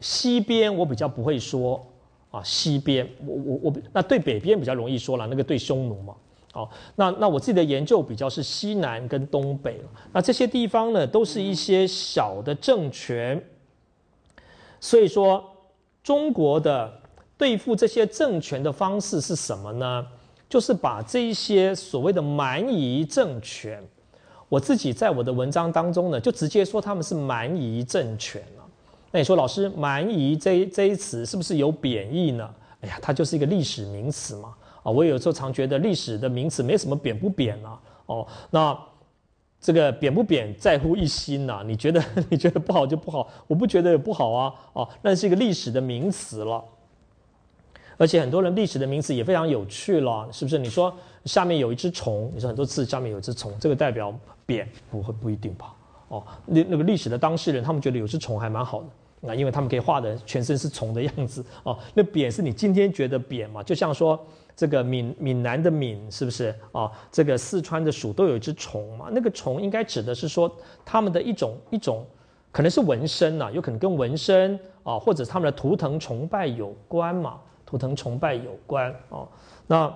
西边我比较不会说啊，西边我我我那对北边比较容易说了，那个对匈奴嘛。好，那那我自己的研究比较是西南跟东北那这些地方呢，都是一些小的政权，所以说中国的对付这些政权的方式是什么呢？就是把这一些所谓的蛮夷政权，我自己在我的文章当中呢，就直接说他们是蛮夷政权了。那你说老师，蛮夷这这一词是不是有贬义呢？哎呀，它就是一个历史名词嘛。啊，我有时候常觉得历史的名词没什么贬不贬啊。哦，那这个贬不贬在乎一心呐。你觉得 你觉得不好就不好，我不觉得也不好啊。哦，那是一个历史的名词了。而且很多人历史的名词也非常有趣了，是不是？你说下面有一只虫，你说很多字下面有一只虫，这个代表贬，不会不一定吧？哦，那那个历史的当事人他们觉得有只虫还蛮好的。那因为他们可以画的全身是虫的样子哦。那扁是你今天觉得扁嘛？就像说这个闽闽南的闽是不是啊？这个四川的蜀都有一只虫嘛？那个虫应该指的是说他们的一种一种，可能是纹身呐，有可能跟纹身啊，或者他们的图腾崇拜有关嘛？图腾崇拜有关哦。那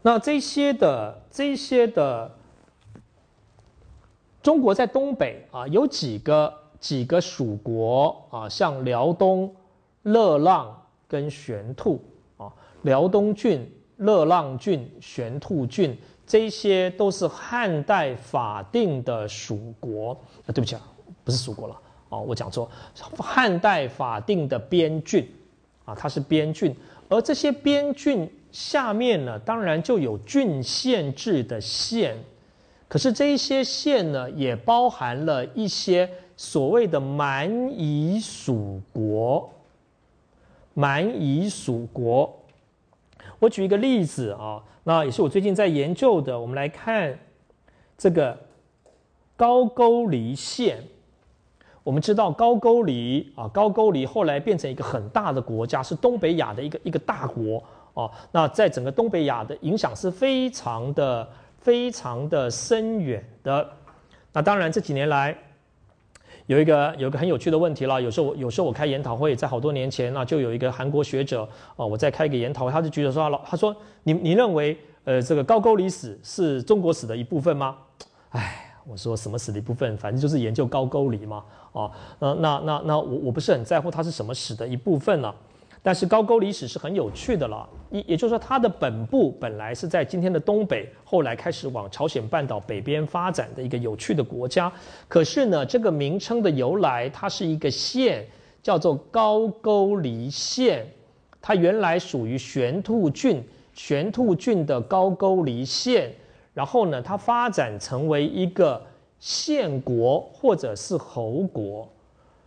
那这些的这些的。中国在东北啊，有几个几个属国啊，像辽东、乐浪跟玄兔啊，辽东郡、乐浪郡、玄兔郡这些都是汉代法定的属国啊，对不起啊，不是属国了哦，我讲错，汉代法定的边郡啊，它是边郡，而这些边郡下面呢，当然就有郡县制的县，可是这一些县呢，也包含了一些所谓的蛮夷属国，蛮夷属国。我举一个例子啊，那也是我最近在研究的。我们来看这个高句丽县。我们知道高句丽啊，高句丽后来变成一个很大的国家，是东北亚的一个一个大国哦。那在整个东北亚的影响是非常的、非常的深远的。那当然这几年来。有一个有一个很有趣的问题了，有时候我有时候我开研讨会，在好多年前呢，就有一个韩国学者哦，我在开一个研讨会，他就举手说老他说你你认为呃这个高句丽史是中国史的一部分吗？哎，我说什么史的一部分，反正就是研究高句丽嘛，啊，那那那那我我不是很在乎它是什么史的一部分了。但是高句丽史是很有趣的了，也也就是说，它的本部本来是在今天的东北，后来开始往朝鲜半岛北边发展的一个有趣的国家。可是呢，这个名称的由来，它是一个县，叫做高句丽县，它原来属于玄兔郡，玄兔郡的高句丽县，然后呢，它发展成为一个县国或者是侯国。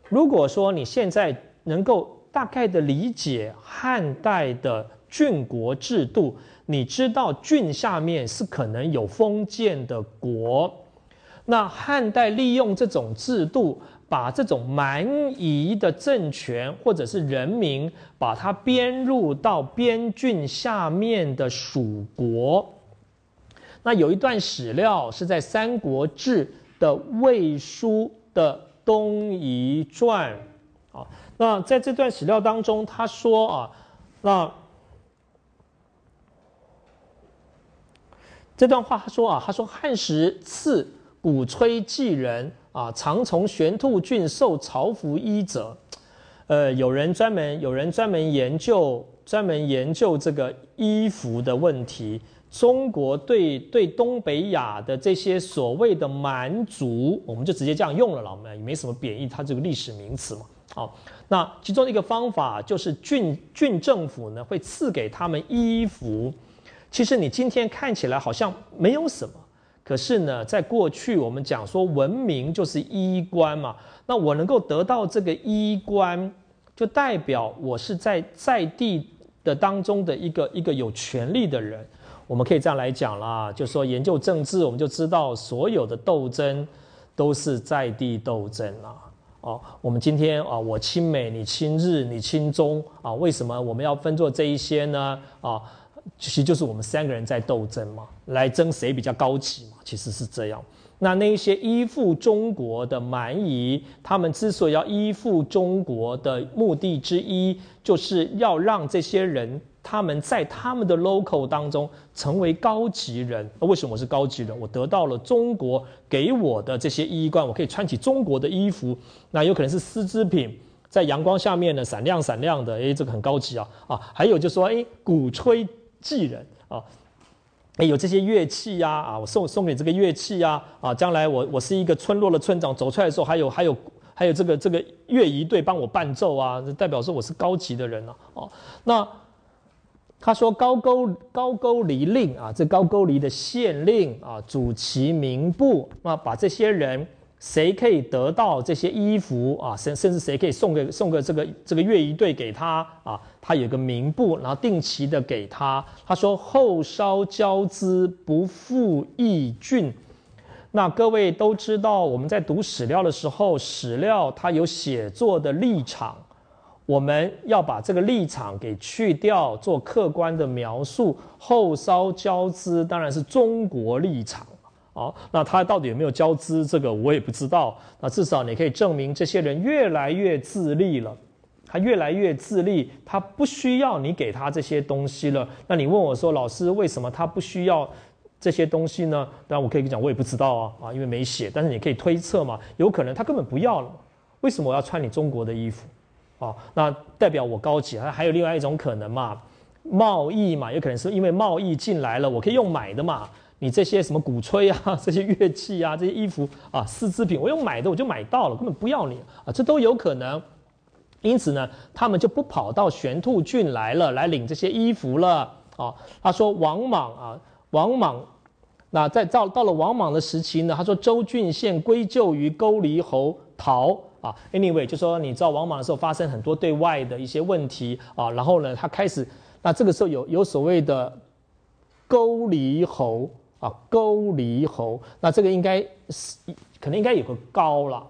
如果说你现在能够。大概的理解汉代的郡国制度，你知道郡下面是可能有封建的国，那汉代利用这种制度，把这种蛮夷的政权或者是人民，把它编入到边郡下面的属国。那有一段史料是在《三国志》的魏书的东夷传。啊那在这段史料当中，他说啊，那这段话他说啊，他说汉时赐鼓吹祭人啊，常从玄兔郡受朝服衣者，呃，有人专门有人专门研究专门研究这个衣服的问题。中国对对东北亚的这些所谓的蛮族，我们就直接这样用了，老们也没什么贬义，它这个历史名词嘛。好，那其中一个方法就是郡郡政府呢会赐给他们衣服。其实你今天看起来好像没有什么，可是呢，在过去我们讲说文明就是衣冠嘛。那我能够得到这个衣冠，就代表我是在在地的当中的一个一个有权利的人。我们可以这样来讲啦，就说研究政治，我们就知道所有的斗争都是在地斗争啊。哦，我们今天啊，我亲美，你亲日，你亲中啊？为什么我们要分作这一些呢？啊，其实就是我们三个人在斗争嘛，来争谁比较高级嘛，其实是这样。那那些依附中国的蛮夷，他们之所以要依附中国的目的之一，就是要让这些人。他们在他们的 local 当中成为高级人，那为什么我是高级人？我得到了中国给我的这些衣冠，我可以穿起中国的衣服，那有可能是丝织品，在阳光下面呢闪亮闪亮的，哎，这个很高级啊啊！还有就说，哎，鼓吹技人啊，哎，有这些乐器呀啊，我送送给这个乐器呀啊，将来我我是一个村落的村长，走出来的时候还有还有还有这个这个乐仪队帮我伴奏啊，代表说我是高级的人了哦，那。他说：“高沟高沟离令啊，这高沟离的县令啊，主其名部，那把这些人谁可以得到这些衣服啊，甚甚至谁可以送个送个这个这个乐仪队给他啊，他有个名部，然后定期的给他。他说后稍交资，不负义郡。那各位都知道，我们在读史料的时候，史料它有写作的立场。”我们要把这个立场给去掉，做客观的描述。后稍交资当然是中国立场好，那他到底有没有交资，这个我也不知道。那至少你可以证明，这些人越来越自立了。他越来越自立，他不需要你给他这些东西了。那你问我说，老师为什么他不需要这些东西呢？当然我可以跟你讲，我也不知道啊啊，因为没写。但是你可以推测嘛，有可能他根本不要了。为什么我要穿你中国的衣服？哦，那代表我高级，还有另外一种可能嘛？贸易嘛，有可能是因为贸易进来了，我可以用买的嘛。你这些什么鼓吹啊，这些乐器啊，这些衣服啊，丝织品，我用买的我就买到了，根本不要你啊，这都有可能。因此呢，他们就不跑到玄兔郡来了，来领这些衣服了啊。他说王莽啊，王莽，那在到到了王莽的时期呢，他说周郡县归咎于勾离侯陶啊。Anyway，就说你知道王莽的时候发生很多对外的一些问题啊，然后呢，他开始，那这个时候有有所谓的勾离侯。啊，勾离侯，那这个应该是可能应该有个高了，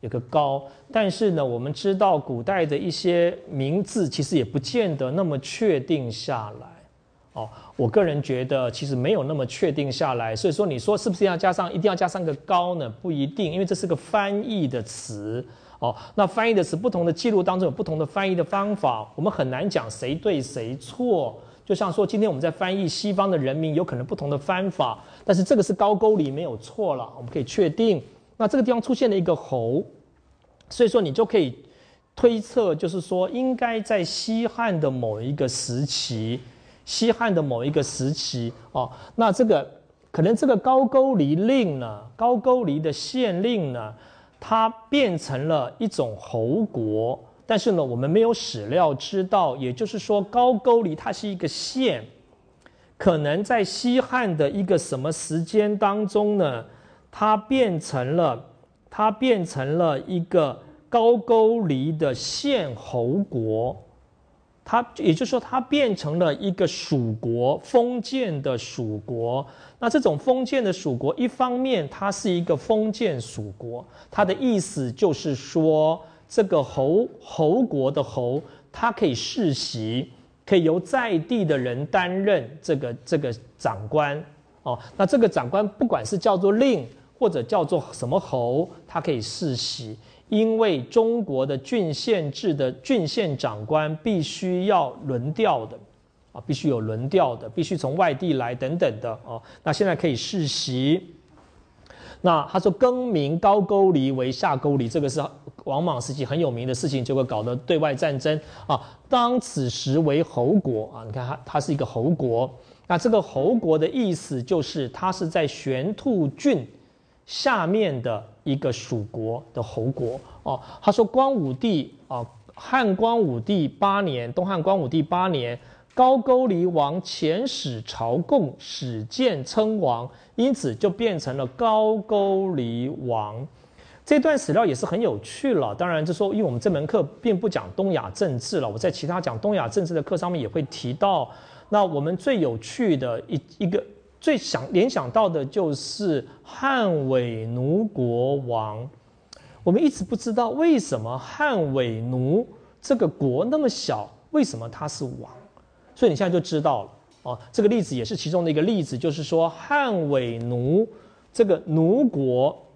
有个高，但是呢，我们知道古代的一些名字其实也不见得那么确定下来。哦，我个人觉得其实没有那么确定下来，所以说你说是不是要加上一定要加上个高呢？不一定，因为这是个翻译的词。哦，那翻译的词不同的记录当中有不同的翻译的方法，我们很难讲谁对谁错。就像说，今天我们在翻译西方的人民，有可能不同的翻法，但是这个是高句丽没有错了，我们可以确定。那这个地方出现了一个侯，所以说你就可以推测，就是说应该在西汉的某一个时期，西汉的某一个时期哦，那这个可能这个高句丽令呢，高句丽的县令呢，它变成了一种侯国。但是呢，我们没有史料知道，也就是说，高句丽它是一个县，可能在西汉的一个什么时间当中呢，它变成了，它变成了一个高句丽的县侯国，它也就是说，它变成了一个属国，封建的属国。那这种封建的属国，一方面它是一个封建属国，它的意思就是说。这个侯侯国的侯，他可以世袭，可以由在地的人担任这个这个长官哦。那这个长官不管是叫做令或者叫做什么侯，他可以世袭，因为中国的郡县制的郡县长官必须要轮调的啊，必须有轮调的，必须从外地来等等的哦。那现在可以世袭。那他说更名高句丽为下勾离，这个是王莽时期很有名的事情，结果搞得对外战争啊。当此时为侯国啊，你看它它是一个侯国。那这个侯国的意思就是它是在玄兔郡下面的一个属国的侯国哦。他说光武帝啊，汉光武帝八年，东汉光武帝八年。高句丽王遣使朝贡，使建称王，因此就变成了高句丽王。这段史料也是很有趣了。当然，就说因为我们这门课并不讲东亚政治了，我在其他讲东亚政治的课上面也会提到。那我们最有趣的一一个最想联想到的就是汉伪奴国王。我们一直不知道为什么汉伪奴这个国那么小，为什么他是王？所以你现在就知道了哦，这个例子也是其中的一个例子，就是说汉伪奴这个奴国，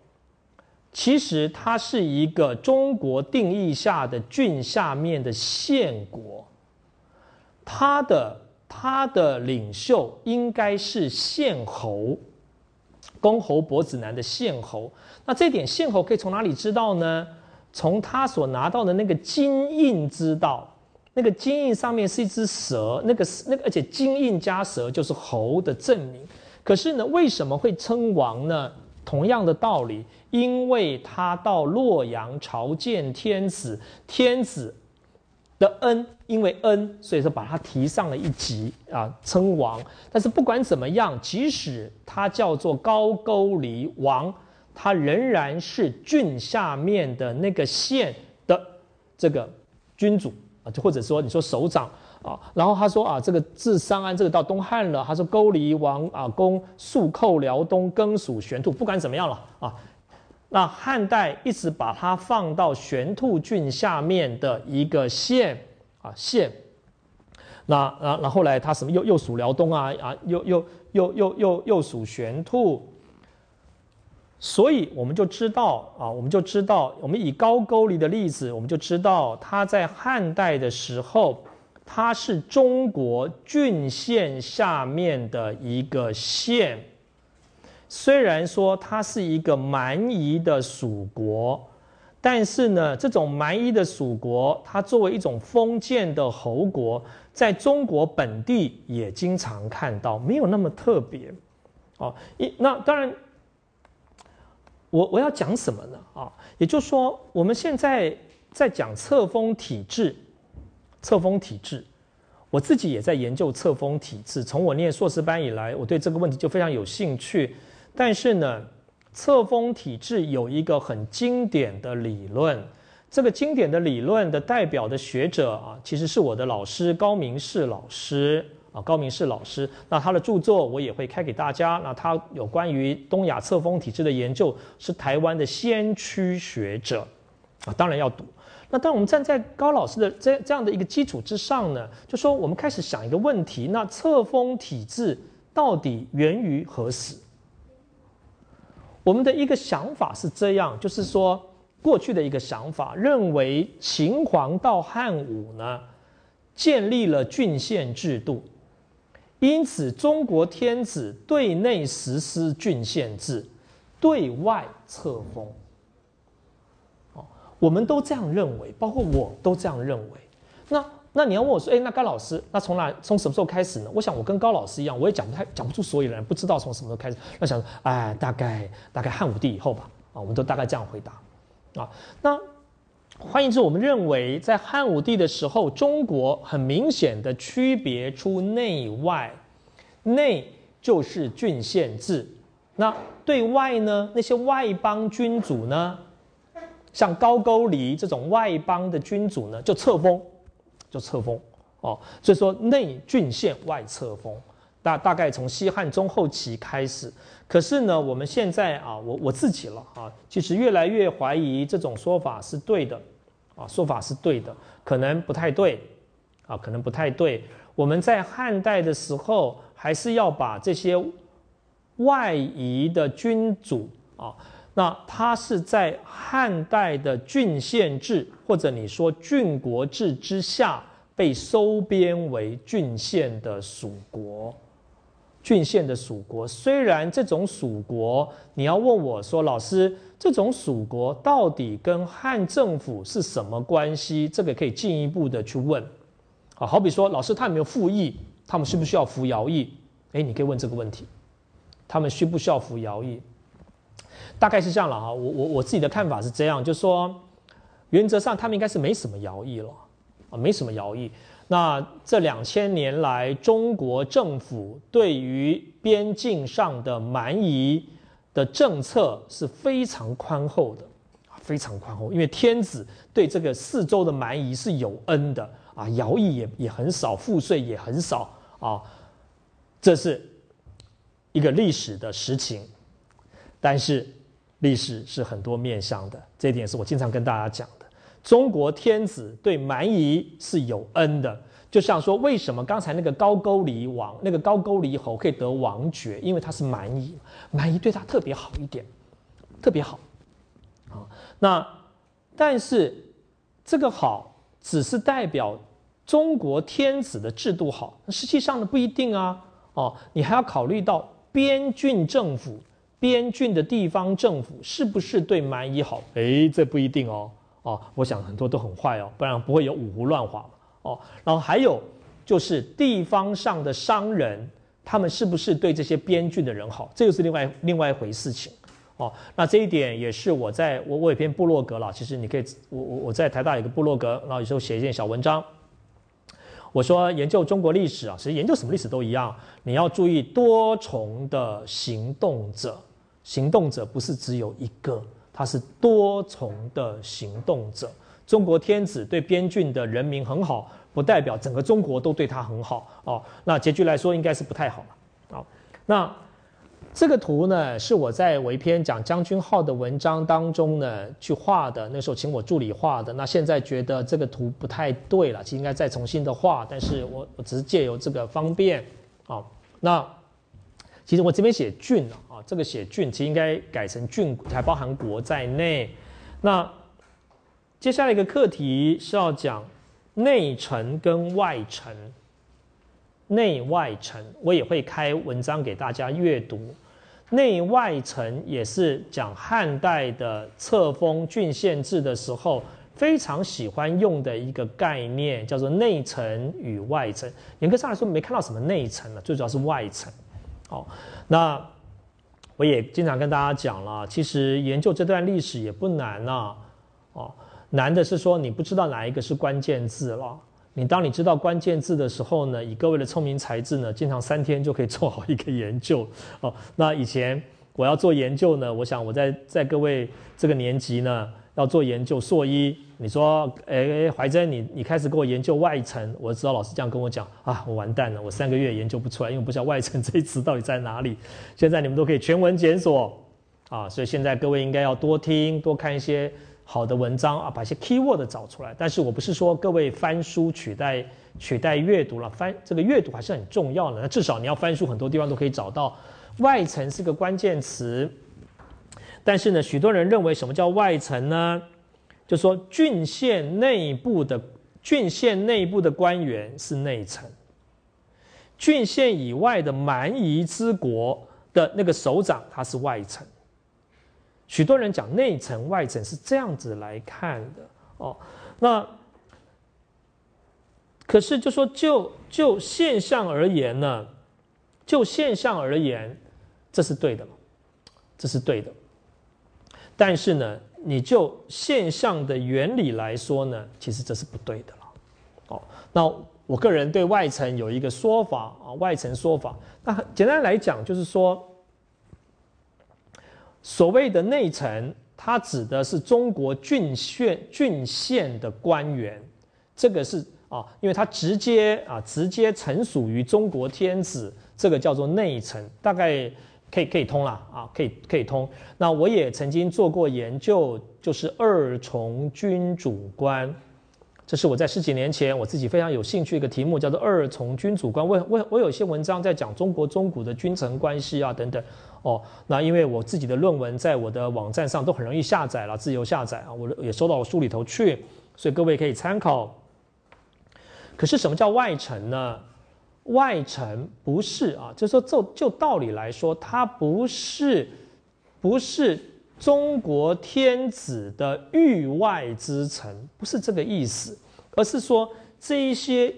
其实它是一个中国定义下的郡下面的县国，它的他的领袖应该是县侯，公侯伯子男的县侯。那这点县侯可以从哪里知道呢？从他所拿到的那个金印知道。那个金印上面是一只蛇，那个那个，而且金印加蛇就是猴的证明。可是呢，为什么会称王呢？同样的道理，因为他到洛阳朝见天子，天子的恩，因为恩，所以说把他提上了一级啊，称王。但是不管怎么样，即使他叫做高句丽王，他仍然是郡下面的那个县的这个君主。啊，就或者说你说首长啊，然后他说啊，这个自商安这个到东汉了，他说勾离王啊，攻数寇辽东，更属玄兔，不管怎么样了啊，那汉代一直把它放到玄兔郡下面的一个县啊县，那那那后来他什么又又属辽东啊啊，又又又又又又属玄兔。所以我们就知道啊，我们就知道，我们以高句丽的例子，我们就知道它在汉代的时候，它是中国郡县下面的一个县。虽然说它是一个蛮夷的属国，但是呢，这种蛮夷的属国，它作为一种封建的侯国，在中国本地也经常看到，没有那么特别。哦，一那当然，我我要讲什么呢？啊，也就是说，我们现在在讲册封体制，册封体制，我自己也在研究册封体制。从我念硕士班以来，我对这个问题就非常有兴趣。但是呢，册封体制有一个很经典的理论，这个经典的理论的代表的学者啊，其实是我的老师高明士老师。啊，高明士老师，那他的著作我也会开给大家。那他有关于东亚册封体制的研究，是台湾的先驱学者，啊，当然要读。那当我们站在高老师的这这样的一个基础之上呢，就说我们开始想一个问题：那册封体制到底源于何时？我们的一个想法是这样，就是说过去的一个想法认为秦皇到汉武呢，建立了郡县制度。因此，中国天子对内实施郡县制，对外册封。哦，我们都这样认为，包括我都这样认为。那你要问我说，哎，那高老师，那从哪从什么时候开始呢？我想我跟高老师一样，我也讲不太讲不出所以然，不知道从什么时候开始。那想，哎，大概大概汉武帝以后吧。啊，我们都大概这样回答。啊，那。换言之，我们认为在汉武帝的时候，中国很明显的区别出内外，内就是郡县制，那对外呢？那些外邦君主呢？像高句丽这种外邦的君主呢，就册封，就册封哦。所以说内郡县，外册封，大大概从西汉中后期开始。可是呢，我们现在啊，我我自己了啊，其实越来越怀疑这种说法是对的，啊，说法是对的，可能不太对，啊，可能不太对。我们在汉代的时候，还是要把这些外夷的君主啊，那它是在汉代的郡县制或者你说郡国制之下被收编为郡县的属国。郡县的属国，虽然这种属国，你要问我说，老师，这种属国到底跟汉政府是什么关系？这个可以进一步的去问。啊，好比说，老师他有没有服役？他们需不需要服徭役？哎，你可以问这个问题，他们需不需要服徭役？大概是这样了哈。我我我自己的看法是这样，就是说，原则上他们应该是没什么徭役了，啊，没什么徭役。那这两千年来，中国政府对于边境上的蛮夷的政策是非常宽厚的，非常宽厚。因为天子对这个四周的蛮夷是有恩的啊，徭役也也很少，赋税也很少啊，这是一个历史的实情。但是历史是很多面向的，这一点是我经常跟大家讲的。中国天子对蛮夷是有恩的，就像说，为什么刚才那个高句丽王、那个高句丽侯可以得王爵？因为他是蛮夷，蛮夷对他特别好一点，特别好。啊，那但是这个好只是代表中国天子的制度好，实际上呢不一定啊。哦，你还要考虑到边郡政府、边郡的地方政府是不是对蛮夷好？哎，这不一定哦。哦，我想很多都很坏哦，不然不会有五胡乱华嘛。哦，然后还有就是地方上的商人，他们是不是对这些边郡的人好？这又是另外另外一回事情。哦，那这一点也是我在我我有篇部落格了，其实你可以我我我在台大有个部落格，然后有时候写一件小文章。我说研究中国历史啊，其实研究什么历史都一样，你要注意多重的行动者，行动者不是只有一个。他是多重的行动者。中国天子对边郡的人民很好，不代表整个中国都对他很好哦。那结局来说，应该是不太好了啊。那这个图呢，是我在我一篇讲将军号的文章当中呢去画的。那时候请我助理画的。那现在觉得这个图不太对了，其实应该再重新的画。但是我我只是借由这个方便啊。那其实我这边写郡啊。这个写郡其实应该改成郡，还包含国在内。那接下来一个课题是要讲内城跟外城，内外城，我也会开文章给大家阅读。内外城也是讲汉代的册封郡县制的时候非常喜欢用的一个概念，叫做内城与外城。严格上来说，没看到什么内城了，最主要是外城。哦，那。我也经常跟大家讲了，其实研究这段历史也不难呐，哦，难的是说你不知道哪一个是关键字了。你当你知道关键字的时候呢，以各位的聪明才智呢，经常三天就可以做好一个研究哦。那以前我要做研究呢，我想我在在各位这个年级呢要做研究硕一，你说哎怀真你你开始给我研究外层，我知道老师这样跟我讲啊，我完蛋了，我三个月研究不出来，因为不知道外层这一词到底在哪里。现在你们都可以全文检索啊，所以现在各位应该要多听多看一些。好的文章啊，把一些 keyword 找出来。但是我不是说各位翻书取代取代阅读了，翻这个阅读还是很重要的。那至少你要翻书，很多地方都可以找到。外层是个关键词，但是呢，许多人认为什么叫外层呢？就说郡县内部的郡县内部的官员是内层，郡县以外的蛮夷之国的那个首长他是外层。许多人讲内层外层是这样子来看的哦，那可是就说就就现象而言呢，就现象而言，这是对的这是对的。但是呢，你就现象的原理来说呢，其实这是不对的了。哦，那我个人对外层有一个说法啊，外层说法，那简单来讲就是说。所谓的内层，它指的是中国郡县郡县的官员，这个是啊，因为它直接啊直接臣属于中国天子，这个叫做内层，大概可以可以通了啊，可以可以通。那我也曾经做过研究，就是二重君主观，这是我在十几年前我自己非常有兴趣一个题目，叫做二重君主观。我我我有一些文章在讲中国中古的君臣关系啊等等。哦，那因为我自己的论文在我的网站上都很容易下载了，自由下载啊，我也收到我书里头去，所以各位可以参考。可是什么叫外臣呢？外臣不是啊，就说就就道理来说，它不是不是中国天子的域外之臣，不是这个意思，而是说这一些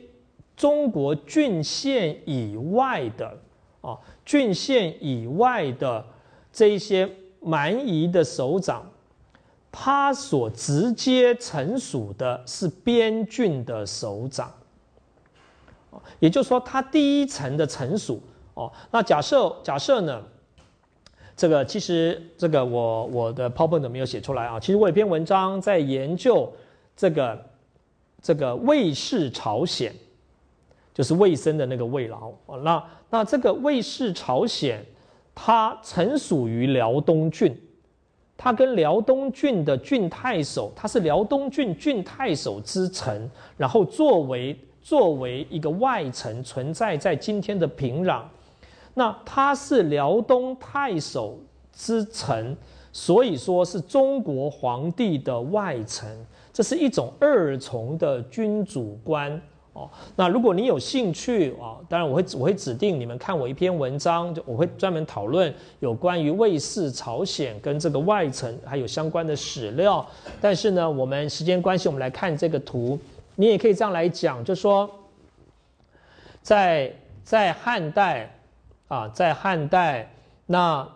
中国郡县以外的啊。郡县以外的这一些蛮夷的首长，他所直接臣属的是边郡的首长，也就是说，他第一层的成熟哦。那假设假设呢，这个其实这个我我的 PowerPoint 没有写出来啊。其实我有篇文章在研究这个这个魏氏朝鲜。就是魏生的那个魏劳哦，那那这个魏氏朝鲜，它曾属于辽东郡，它跟辽东郡的郡太守，它是辽东郡郡太守之臣，然后作为作为一个外臣存在在今天的平壤，那他是辽东太守之臣，所以说是中国皇帝的外臣，这是一种二重的君主观。哦，那如果你有兴趣啊，当然我会我会指定你们看我一篇文章，就我会专门讨论有关于魏氏朝鲜跟这个外层还有相关的史料。但是呢，我们时间关系，我们来看这个图。你也可以这样来讲，就说在在汉代啊，在汉代，那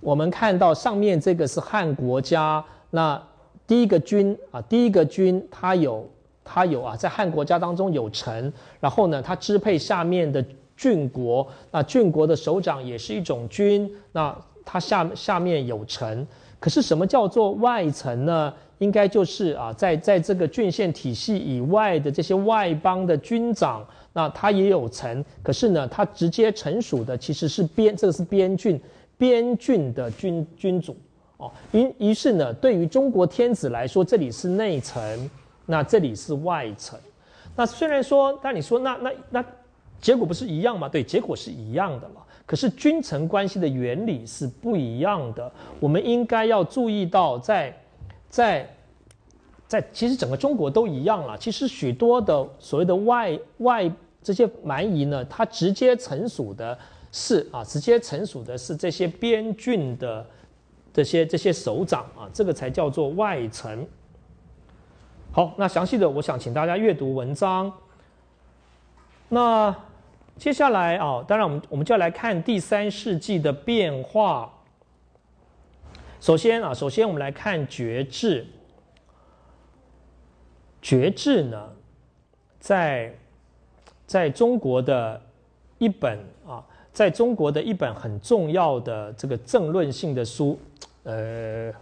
我们看到上面这个是汉国家，那第一个君啊，第一个君他有。他有啊，在汉国家当中有臣，然后呢，他支配下面的郡国，那郡国的首长也是一种君，那他下下面有臣。可是什么叫做外臣呢？应该就是啊，在在这个郡县体系以外的这些外邦的军长，那他也有臣，可是呢，他直接臣属的其实是边，这个是边郡，边郡的君君主哦。于于是呢，对于中国天子来说，这里是内臣。那这里是外层，那虽然说，但你说那那那结果不是一样吗？对，结果是一样的了。可是君臣关系的原理是不一样的。我们应该要注意到，在在在，其实整个中国都一样了。其实许多的所谓的外外这些蛮夷呢，它直接臣属的是啊，直接臣属的是这些边郡的这些这些首长啊，这个才叫做外臣。好，那详细的我想请大家阅读文章。那接下来啊，当然我们我们就要来看第三世纪的变化。首先啊，首先我们来看爵制。爵制呢，在在中国的一本啊，在中国的一本很重要的这个政论性的书，呃，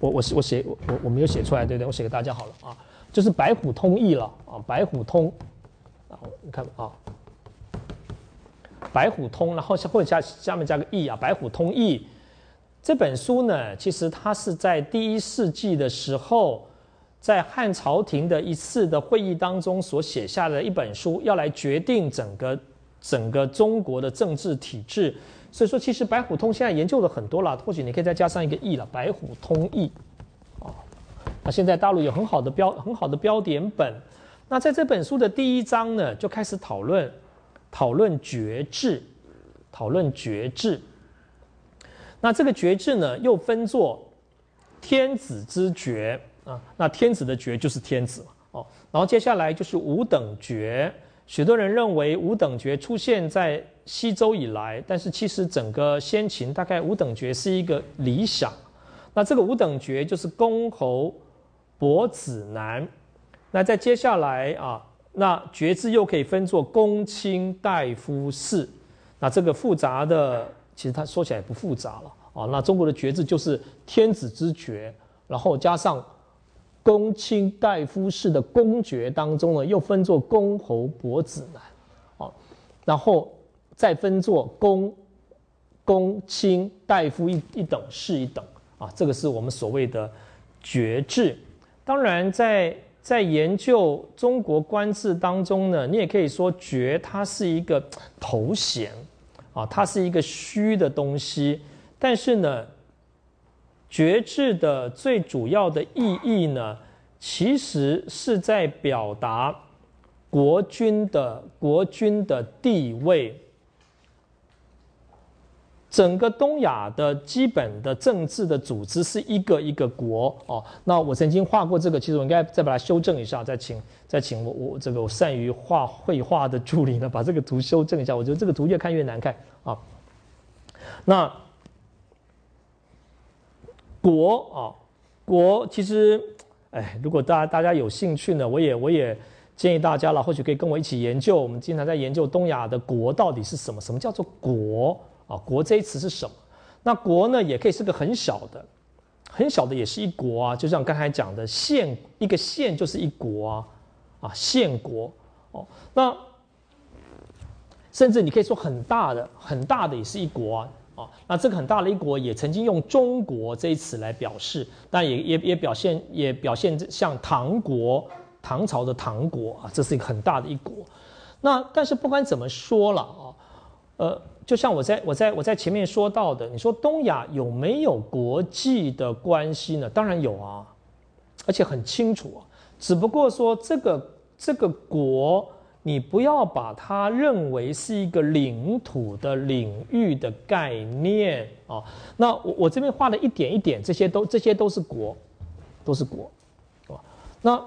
我我我写我我没有写出来，对不对？我写给大家好了啊，就是《白虎通义》了啊，《白虎通》啊，你看啊。白虎通，然后下或者下下面加个义啊，白虎通义这本书呢，其实它是在第一世纪的时候，在汉朝廷的一次的会议当中所写下的一本书，要来决定整个整个中国的政治体制。所以说，其实白虎通现在研究的很多了，或许你可以再加上一个义了，白虎通义啊。那现在大陆有很好的标很好的标点本，那在这本书的第一章呢，就开始讨论。讨论爵制，讨论爵制。那这个爵制呢，又分作天子之爵啊。那天子的爵就是天子嘛，哦。然后接下来就是五等爵。许多人认为五等爵出现在西周以来，但是其实整个先秦大概五等爵是一个理想。那这个五等爵就是公侯伯子男。那在接下来啊。那爵制又可以分作公卿大夫士，那这个复杂的其实它说起来不复杂了啊。那中国的爵制就是天子之爵，然后加上公卿大夫式的公爵当中呢，又分作公侯伯子男，啊，然后再分作公公卿大夫一一等是一等啊，这个是我们所谓的爵制。当然在在研究中国官制当中呢，你也可以说爵它是一个头衔，啊，它是一个虚的东西。但是呢，爵制的最主要的意义呢，其实是在表达国君的国君的地位。整个东亚的基本的政治的组织是一个一个国哦。那我曾经画过这个，其实我应该再把它修正一下，再请再请我我这个我善于画绘画的助理呢，把这个图修正一下。我觉得这个图越看越难看啊。那国啊国其实哎，如果大家大家有兴趣呢，我也我也建议大家了，或许可以跟我一起研究。我们经常在研究东亚的国到底是什么？什么叫做国？啊，国这一词是什么？那国呢，也可以是个很小的，很小的也是一国啊。就像刚才讲的县，一个县就是一国啊，啊，县国哦。那甚至你可以说很大的，很大的也是一国啊。啊，那这个很大的一国也曾经用中国这一词来表示，但也也也表现也表现像唐国，唐朝的唐国啊，这是一个很大的一国。那但是不管怎么说了啊，呃。就像我在我在我在前面说到的，你说东亚有没有国际的关系呢？当然有啊，而且很清楚啊。只不过说这个这个国，你不要把它认为是一个领土的领域的概念啊。那我我这边画的一点一点，这些都这些都是国，都是国，啊。那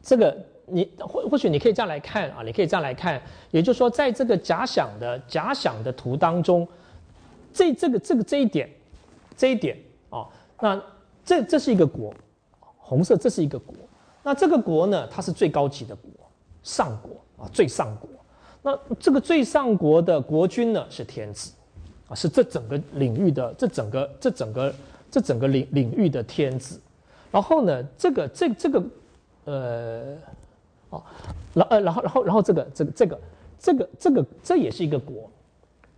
这个。你或或许你可以这样来看啊，你可以这样来看，也就是说，在这个假想的假想的图当中，这这个这个这一点，这一点啊，那这这是一个国，红色这是一个国，那这个国呢，它是最高级的国，上国啊，最上国。那这个最上国的国君呢是天子，啊，是这整个领域的这整个这整个这整个领领域的天子。然后呢，这个这这个呃。哦，然呃，然后然后然后这个这个这个这个这个这也是一个国，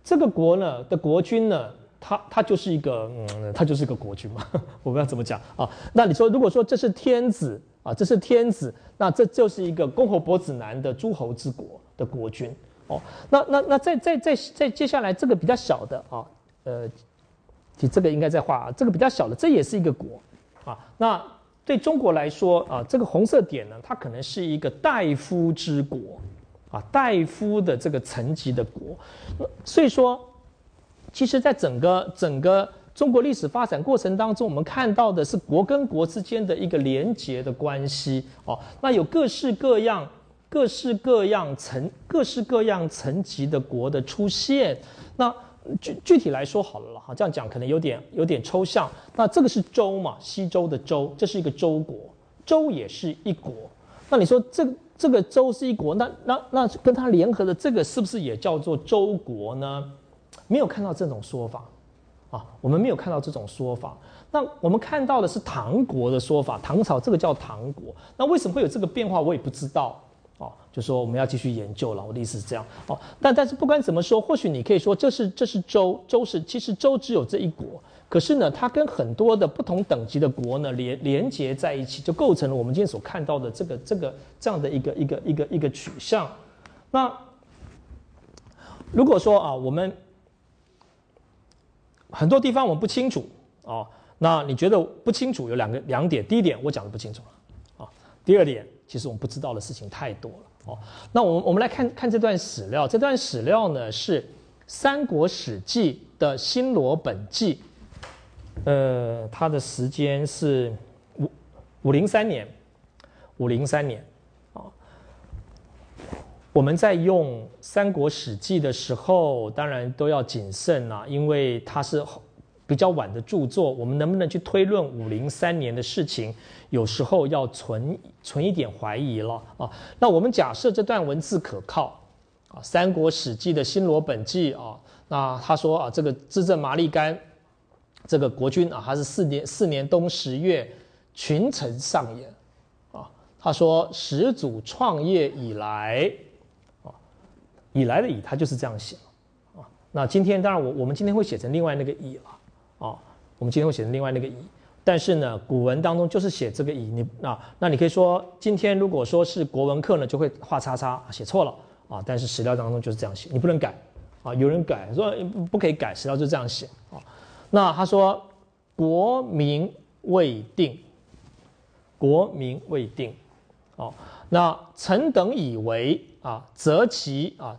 这个国呢的国君呢，他他就是一个嗯，他就是一个国君嘛，我不知道怎么讲啊。那你说如果说这是天子啊，这是天子，那这就是一个公侯伯子男的诸侯之国的国君哦。那那那再再再再接下来这个比较小的啊，呃，其这个应该在画啊，这个比较小的这也是一个国啊，那。对中国来说啊，这个红色点呢，它可能是一个大夫之国，啊，大夫的这个层级的国。所以说，其实，在整个整个中国历史发展过程当中，我们看到的是国跟国之间的一个连结的关系。哦，那有各式各样各式各样层、各式各样层级的国的出现。那具具体来说好了了哈，这样讲可能有点有点抽象。那这个是周嘛，西周的周，这是一个周国，周也是一国。那你说这这个周是一国，那那那跟它联合的这个是不是也叫做周国呢？没有看到这种说法啊，我们没有看到这种说法。那我们看到的是唐国的说法，唐朝这个叫唐国。那为什么会有这个变化，我也不知道。哦，就说我们要继续研究了。我的意思是这样。哦，但但是不管怎么说，或许你可以说这是这是周周是其实周只有这一国，可是呢，它跟很多的不同等级的国呢连连接在一起，就构成了我们今天所看到的这个这个这样的一个一个一个一个取向。那如果说啊，我们很多地方我们不清楚哦。那你觉得不清楚有两个两点，第一点我讲的不清楚了，啊，第二点其实我们不知道的事情太多了，哦，那我们我们来看看这段史料，这段史料呢是《三国史记》的新罗本纪，呃，它的时间是五五零三年，五零三年，我们在用《三国史记》的时候，当然都要谨慎啊，因为它是。比较晚的著作，我们能不能去推论五零三年的事情？有时候要存存一点怀疑了啊。那我们假设这段文字可靠啊，《三国史记》的新罗本纪啊，那他说啊，这个资政麻利干这个国君啊，他是四年四年冬十月群臣上演啊。他说始祖创业以来，以来的以，他就是这样写啊。那今天当然我我们今天会写成另外那个以了。啊，我们今天会写成另外那个乙，但是呢，古文当中就是写这个乙，你那那你可以说，今天如果说是国文课呢，就会画叉叉，写错了啊。但是史料当中就是这样写，你不能改啊。有人改说不可以改，史料就这样写啊。那他说国名未定，国名未定，哦，那臣等以为啊，则其啊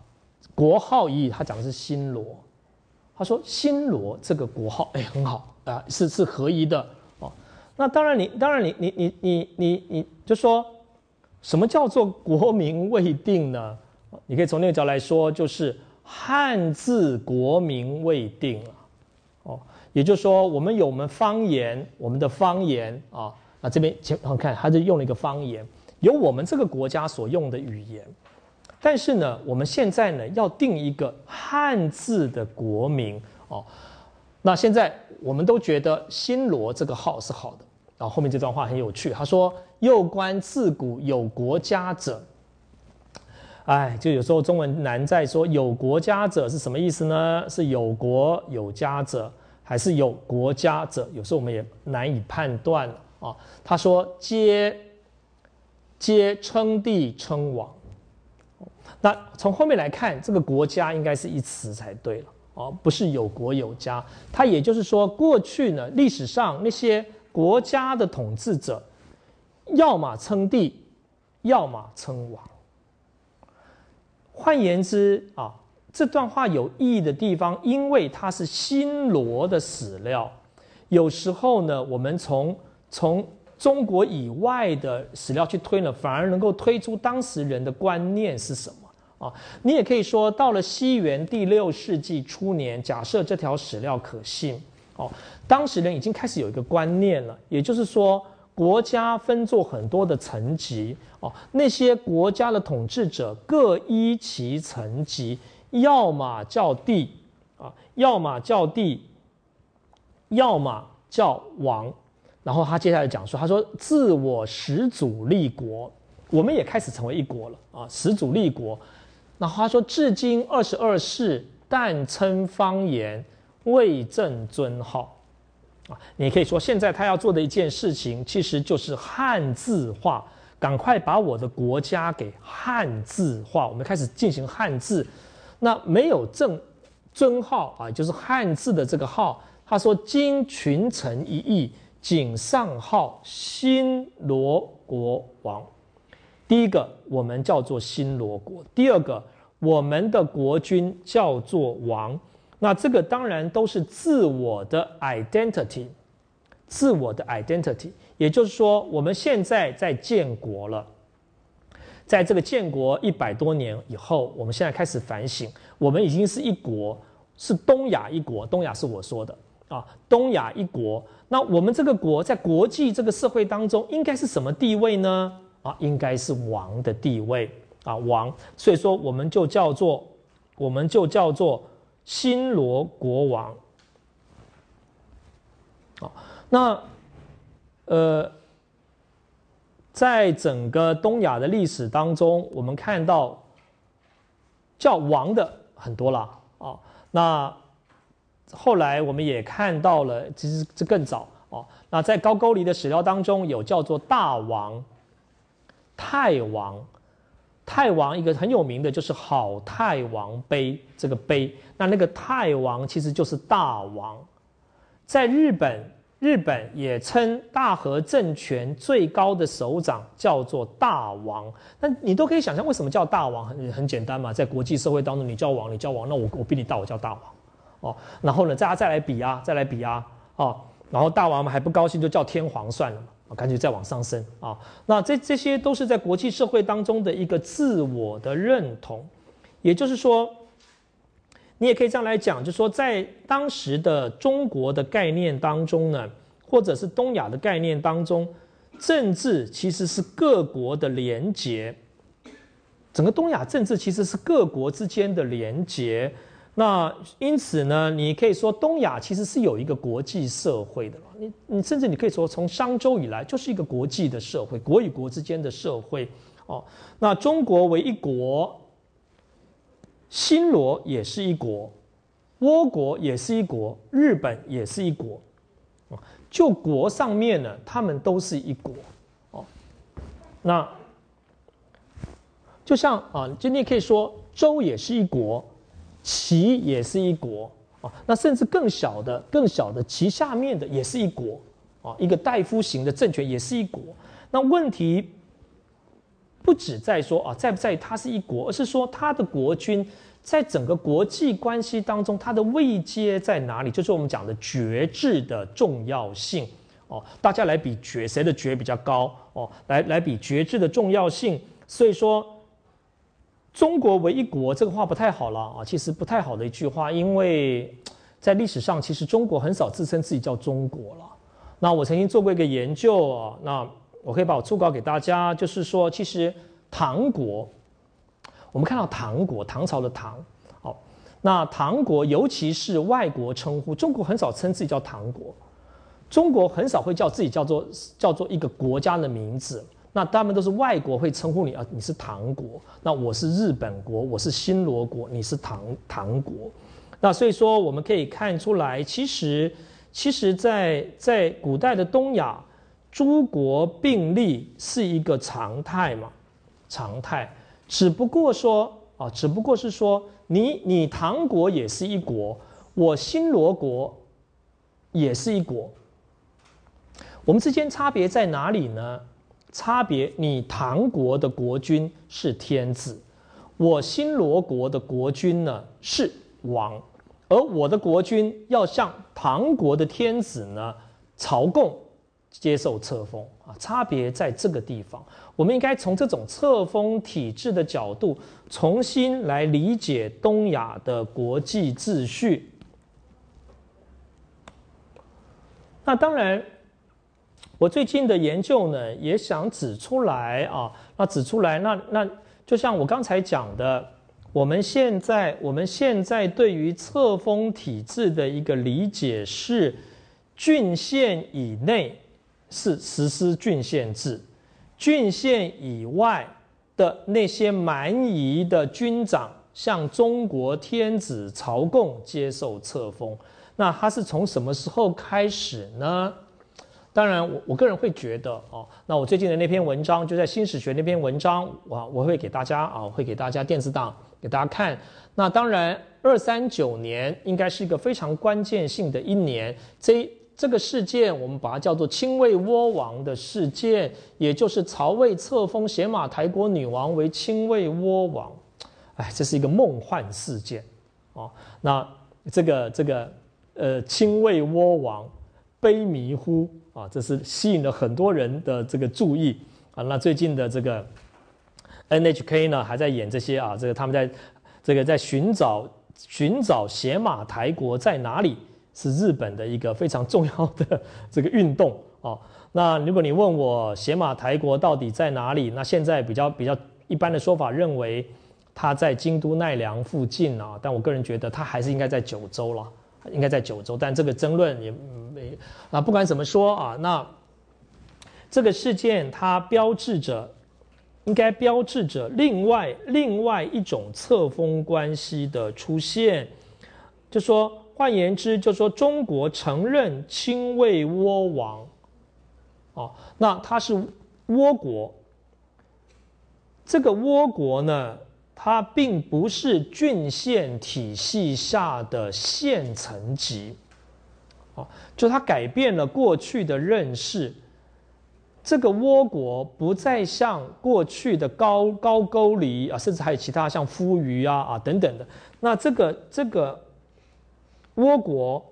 国号意义，他讲的是新罗。他说：“新罗这个国号，哎，很好啊，是是合宜的哦。那当然，你当然你你你你你你就说，什么叫做国名未定呢？你可以从那个角度来说，就是汉字国名未定啊。哦，也就是说，我们有我们方言，我们的方言啊，那这边请看，他就用了一个方言，有我们这个国家所用的语言。”但是呢，我们现在呢要定一个汉字的国名哦。那现在我们都觉得新罗这个号是好的。然后后面这段话很有趣，他说：“又观自古有国家者。”哎，就有时候中文难在说有国家者是什么意思呢？是有国有家者，还是有国家者？有时候我们也难以判断了啊。他说：“皆皆称帝称王。”那从后面来看，这个国家应该是一词才对了哦，不是有国有家。它也就是说，过去呢，历史上那些国家的统治者，要么称帝，要么称王。换言之啊，这段话有意义的地方，因为它是新罗的史料。有时候呢，我们从从中国以外的史料去推呢，反而能够推出当时人的观念是什么。啊，你也可以说，到了西元第六世纪初年，假设这条史料可信，哦，当时人已经开始有一个观念了，也就是说，国家分作很多的层级，哦，那些国家的统治者各依其层级，要么叫帝，啊，要么叫帝，要么叫王，然后他接下来讲说，他说自我始祖立国，我们也开始成为一国了，啊，始祖立国。那他说，至今二十二世，但称方言，未正尊号，啊，你可以说，现在他要做的一件事情，其实就是汉字化，赶快把我的国家给汉字化。我们开始进行汉字，那没有正尊号啊，就是汉字的这个号。他说，今群臣一议，仅上号新罗国王。第一个，我们叫做新罗国；第二个，我们的国君叫做王。那这个当然都是自我的 identity，自我的 identity。也就是说，我们现在在建国了，在这个建国一百多年以后，我们现在开始反省，我们已经是一国，是东亚一国，东亚是我说的啊，东亚一国。那我们这个国在国际这个社会当中，应该是什么地位呢？啊，应该是王的地位啊，王。所以说，我们就叫做，我们就叫做新罗国王。好，那呃。在整个东亚的历史当中，我们看到叫王的很多了啊。那后来我们也看到了，其实这更早哦。那在高句丽的史料当中，有叫做大王、太王、太王，一个很有名的就是好太王碑这个碑。那那个太王其实就是大王，在日本。日本也称大和政权最高的首长叫做大王，那你都可以想象为什么叫大王？很很简单嘛，在国际社会当中，你叫王，你叫王，那我我比你大，我叫大王，哦，然后呢，大家再来比啊，再来比啊，哦，然后大王们还不高兴，就叫天皇算了嘛，赶紧再往上升啊，那这这些都是在国际社会当中的一个自我的认同，也就是说。你也可以这样来讲，就是说，在当时的中国的概念当中呢，或者是东亚的概念当中，政治其实是各国的连结。整个东亚政治其实是各国之间的连结。那因此呢，你可以说东亚其实是有一个国际社会的。你你甚至你可以说，从商周以来就是一个国际的社会，国与国之间的社会。哦，那中国为一国。新罗也是一国，倭国也是一国，日本也是一国，啊，就国上面呢，他们都是一国，哦，那就像啊，今天可以说周也是一国，齐也是一国，啊，那甚至更小的、更小的齐下面的也是一国，啊，一个大夫型的政权也是一国，那问题。不止在说啊，在不在它是一国，而是说它的国君在整个国际关系当中，它的位阶在哪里？就是我们讲的爵制的重要性哦。大家来比爵，谁的爵比较高哦？来来比爵制的重要性。所以说，中国为一国这个话不太好了啊，其实不太好的一句话，因为 在历史上，其实中国很少自称自己叫中国了。那我曾经做过一个研究啊，那。我可以把我初稿给大家，就是说，其实唐国，我们看到唐国，唐朝的唐，好，那唐国尤其是外国称呼，中国很少称自己叫唐国，中国很少会叫自己叫做叫做一个国家的名字，那他们都是外国会称呼你啊，你是唐国，那我是日本国，我是新罗国，你是唐唐国，那所以说我们可以看出来，其实其实，在在古代的东亚。诸国并立是一个常态嘛？常态，只不过说啊，只不过是说，你你唐国也是一国，我新罗国也是一国，我们之间差别在哪里呢？差别，你唐国的国君是天子，我新罗国的国君呢是王，而我的国君要向唐国的天子呢朝贡。接受册封啊，差别在这个地方。我们应该从这种册封体制的角度，重新来理解东亚的国际秩序。那当然，我最近的研究呢，也想指出来啊，那指出来，那那就像我刚才讲的，我们现在我们现在对于册封体制的一个理解是，郡县以内。是实施郡县制，郡县以外的那些蛮夷的军长向中国天子朝贡，接受册封。那他是从什么时候开始呢？当然，我我个人会觉得哦，那我最近的那篇文章就在新史学那篇文章，我我会给大家啊，会给大家电子档给大家看。那当然，二三九年应该是一个非常关键性的一年。这这个事件，我们把它叫做清魏倭王的事件，也就是曹魏册封写马台国女王为清魏倭王。哎，这是一个梦幻事件哦。那这个这个呃，清魏倭王悲迷乎啊，这是吸引了很多人的这个注意啊。那最近的这个 NHK 呢还在演这些啊，这个他们在这个在寻找寻找写马台国在哪里，是日本的一个非常重要的这个运动哦。那如果你问我写马台国到底在哪里，那现在比较比较一般的说法认为它在京都奈良附近啊，但我个人觉得它还是应该在九州了，应该在九州，但这个争论也没啊。不管怎么说啊，那这个事件它标志着。应该标志着另外另外一种册封关系的出现，就说换言之，就说中国承认清魏倭王，哦，那他是倭国。这个倭国呢，它并不是郡县体系下的县层级，哦，就它改变了过去的认识。这个倭国不再像过去的高高句丽啊，甚至还有其他像夫余啊啊等等的。那这个这个倭国，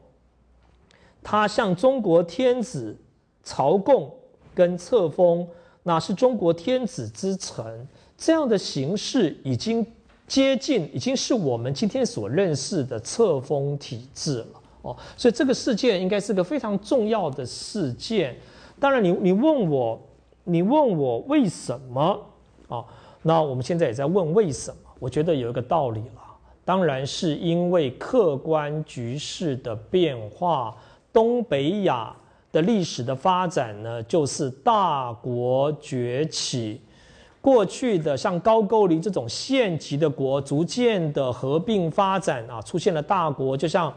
它向中国天子朝贡跟册封，那是中国天子之臣这样的形式，已经接近，已经是我们今天所认识的册封体制了哦。所以这个事件应该是个非常重要的事件。当然，你你问我，你问我为什么啊？那我们现在也在问为什么？我觉得有一个道理了，当然是因为客观局势的变化，东北亚的历史的发展呢，就是大国崛起，过去的像高句丽这种县级的国，逐渐的合并发展啊，出现了大国，就像。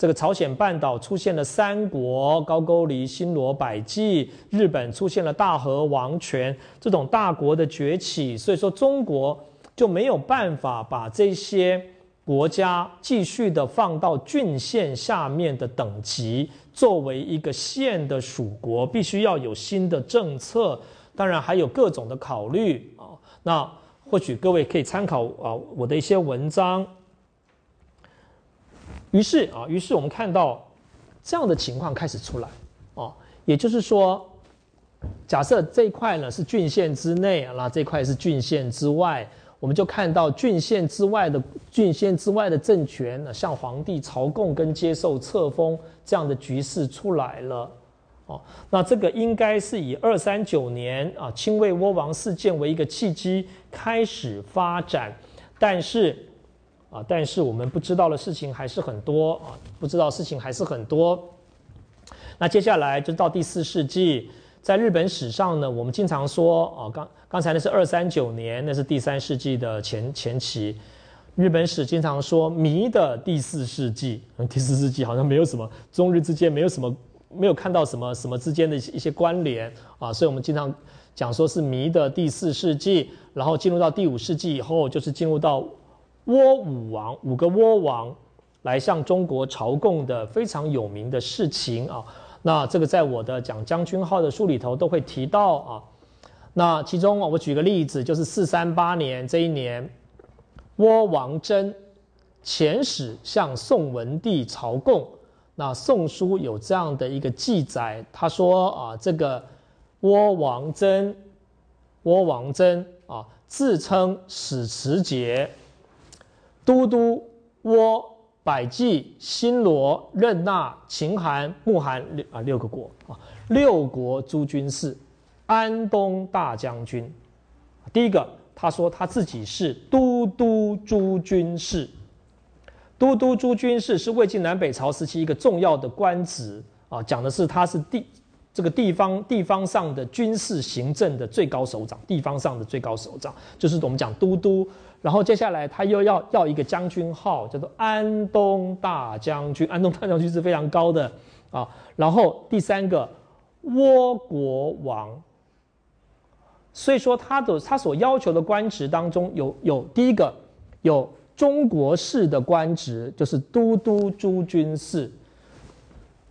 这个朝鲜半岛出现了三国，高句丽、新罗、百济；日本出现了大和王权，这种大国的崛起，所以说中国就没有办法把这些国家继续的放到郡县下面的等级，作为一个县的属国，必须要有新的政策，当然还有各种的考虑啊。那或许各位可以参考啊我的一些文章。于是啊，于是我们看到这样的情况开始出来啊，也就是说，假设这一块呢是郡县之内，那这块是郡县之外，我们就看到郡县之外的郡县之外的政权，向皇帝朝贡跟接受册封这样的局势出来了哦。那这个应该是以二三九年啊亲魏倭王事件为一个契机开始发展，但是。啊，但是我们不知道的事情还是很多啊，不知道事情还是很多。那接下来就到第四世纪，在日本史上呢，我们经常说啊，刚刚才那是二三九年，那是第三世纪的前前期。日本史经常说迷的第四世纪，第四世纪好像没有什么中日之间没有什么，没有看到什么什么之间的一些关联啊，所以我们经常讲说是弥的第四世纪，然后进入到第五世纪以后，就是进入到。倭武王五个倭王来向中国朝贡的非常有名的事情啊，那这个在我的讲将军号的书里头都会提到啊。那其中啊我举个例子，就是四三八年这一年，倭王真遣使向宋文帝朝贡。那《宋书》有这样的一个记载，他说啊，这个倭王真，倭王真啊，自称史持节。都督倭、百济、新罗、任那、秦、韩、穆韩六啊六个国啊，六国诸军事，安东大将军。第一个，他说他自己是都督诸军事，都督诸军事是魏晋南北朝时期一个重要的官职啊，讲的是他是地这个地方地方上的军事行政的最高首长，地方上的最高首长就是我们讲都督。然后接下来他又要要一个将军号，叫做安东大将军。安东大将军是非常高的啊。然后第三个倭国王，所以说他的他所要求的官职当中有有第一个有中国式的官职，就是都督诸军事，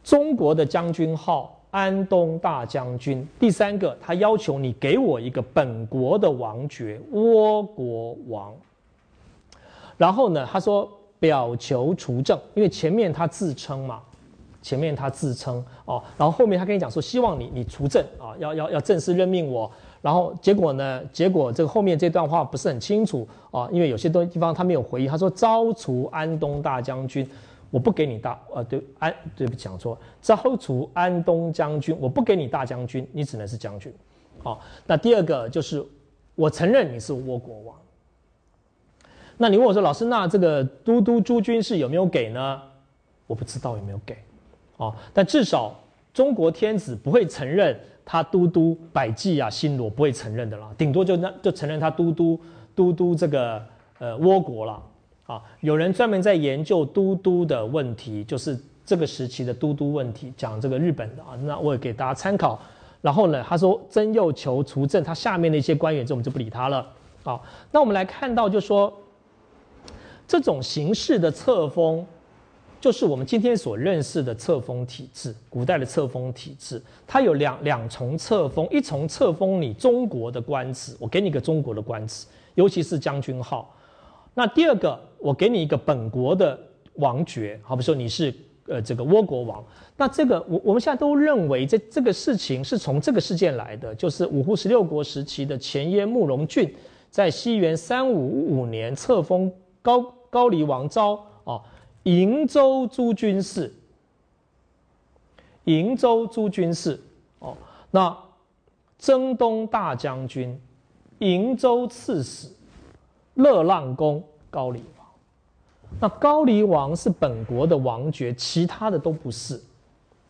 中国的将军号。安东大将军，第三个，他要求你给我一个本国的王爵，倭国王。然后呢，他说表求除政，因为前面他自称嘛，前面他自称哦，然后后面他跟你讲说，希望你你除政啊，要要要正式任命我，然后结果呢？结果这个后面这段话不是很清楚啊，因为有些东地方他没有回应。他说：“招除安东大将军，我不给你大……呃，对，安对不起，讲错。招除安东将军，我不给你大将军，你只能是将军。好，那第二个就是我承认你是倭国王。那你问我说，老师，那这个都督诸军事有没有给呢？我不知道有没有给。哦，但至少中国天子不会承认。”他都督百济啊，新罗不会承认的啦，顶多就那就承认他都督都督这个呃倭国了啊。有人专门在研究都督的问题，就是这个时期的都督问题，讲这个日本的啊。那我也给大家参考。然后呢，他说曾佑求除政，他下面的一些官员，这我们就不理他了。好，那我们来看到，就说这种形式的册封。就是我们今天所认识的册封体制，古代的册封体制，它有两两重册封，一重册封你中国的官职，我给你个中国的官职，尤其是将军号。那第二个，我给你一个本国的王爵，好比说你是呃这个倭国王。那这个我我们现在都认为这这个事情是从这个事件来的，就是五胡十六国时期的前燕慕容俊在西元三五五年册封高高丽王昭。瀛州诸军事，瀛州诸军事，哦，那征东大将军，瀛州刺史，乐浪公高丽王。那高丽王是本国的王爵，其他的都不是，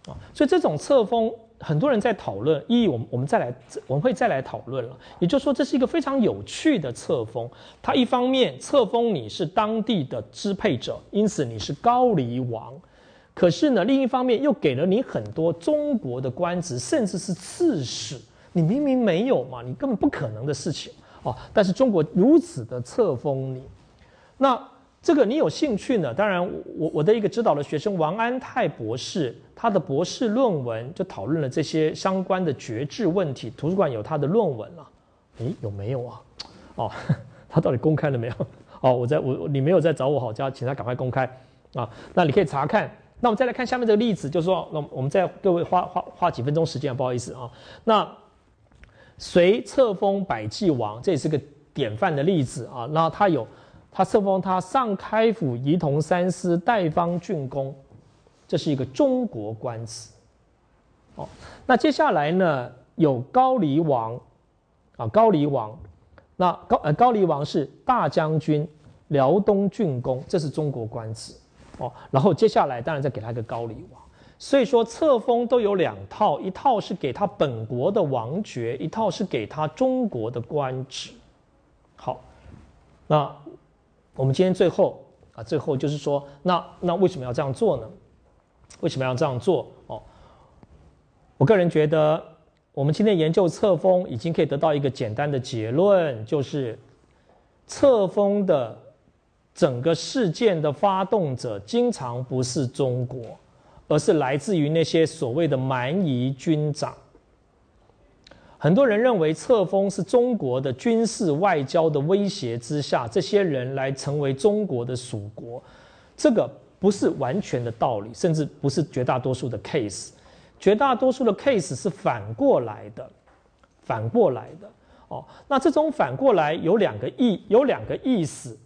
啊，所以这种册封。很多人在讨论，一，我们我们再来，我们会再来讨论了。也就是说，这是一个非常有趣的册封。它一方面册封你是当地的支配者，因此你是高丽王；可是呢，另一方面又给了你很多中国的官职，甚至是刺史。你明明没有嘛，你根本不可能的事情哦。但是中国如此的册封你，那。这个你有兴趣呢？当然，我我的一个指导的学生王安泰博士，他的博士论文就讨论了这些相关的爵制问题。图书馆有他的论文了，诶，有没有啊？哦，他到底公开了没有？哦，我在我你没有在找我好家，请他赶快公开啊。那你可以查看。那我们再来看下面这个例子，就是说，那我们再各位花花花几分钟时间，不好意思啊。那谁册封百济王，这也是个典范的例子啊。那他有。他册封他上开府仪同三司代方郡公，这是一个中国官职。哦，那接下来呢有高丽王，啊高丽王，那高呃高丽王是大将军辽东郡公，这是中国官职。哦，然后接下来当然再给他一个高丽王。所以说册封都有两套，一套是给他本国的王爵，一套是给他中国的官职。好，那。我们今天最后啊，最后就是说，那那为什么要这样做呢？为什么要这样做？哦，我个人觉得，我们今天研究册封，已经可以得到一个简单的结论，就是册封的整个事件的发动者，经常不是中国，而是来自于那些所谓的蛮夷军长。很多人认为册封是中国的军事外交的威胁之下，这些人来成为中国的属国，这个不是完全的道理，甚至不是绝大多数的 case。绝大多数的 case 是反过来的，反过来的哦。那这种反过来有两个意，有两个意思。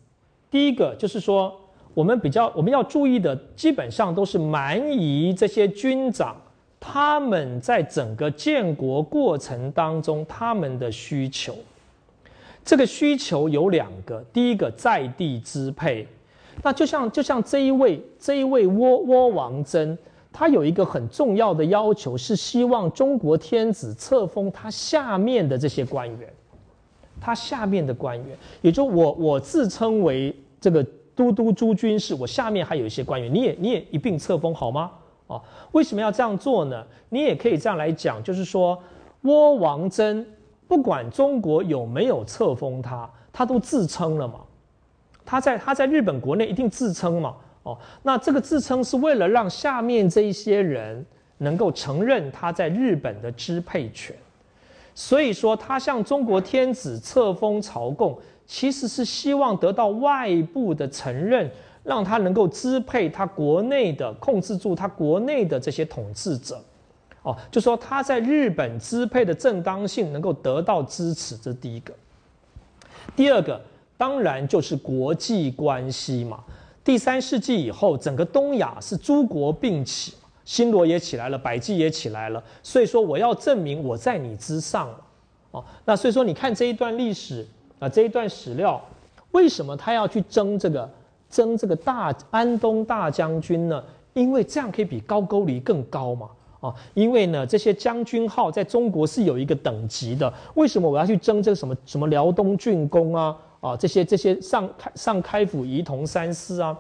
第一个就是说，我们比较我们要注意的，基本上都是蛮夷这些军长。他们在整个建国过程当中，他们的需求，这个需求有两个。第一个在地支配，那就像就像这一位这一位倭倭王真，他有一个很重要的要求，是希望中国天子册封他下面的这些官员，他下面的官员，也就我我自称为这个都督诸军事，我下面还有一些官员，你也你也一并册封好吗？哦，为什么要这样做呢？你也可以这样来讲，就是说，倭王真不管中国有没有册封他，他都自称了嘛。他在他在日本国内一定自称嘛。哦，那这个自称是为了让下面这一些人能够承认他在日本的支配权。所以说，他向中国天子册封朝贡，其实是希望得到外部的承认。让他能够支配他国内的、控制住他国内的这些统治者，哦，就说他在日本支配的正当性能够得到支持，这第一个。第二个当然就是国际关系嘛。第三世纪以后，整个东亚是诸国并起，新罗也起来了，百济也起来了，所以说我要证明我在你之上哦，那所以说你看这一段历史啊，这一段史料，为什么他要去争这个争这个大安东大将军呢？因为这样可以比高句丽更高嘛。啊，因为呢，这些将军号在中国是有一个等级的。为什么我要去争这个什么什么辽东郡公啊？啊，这些这些上开上开府仪同三司啊，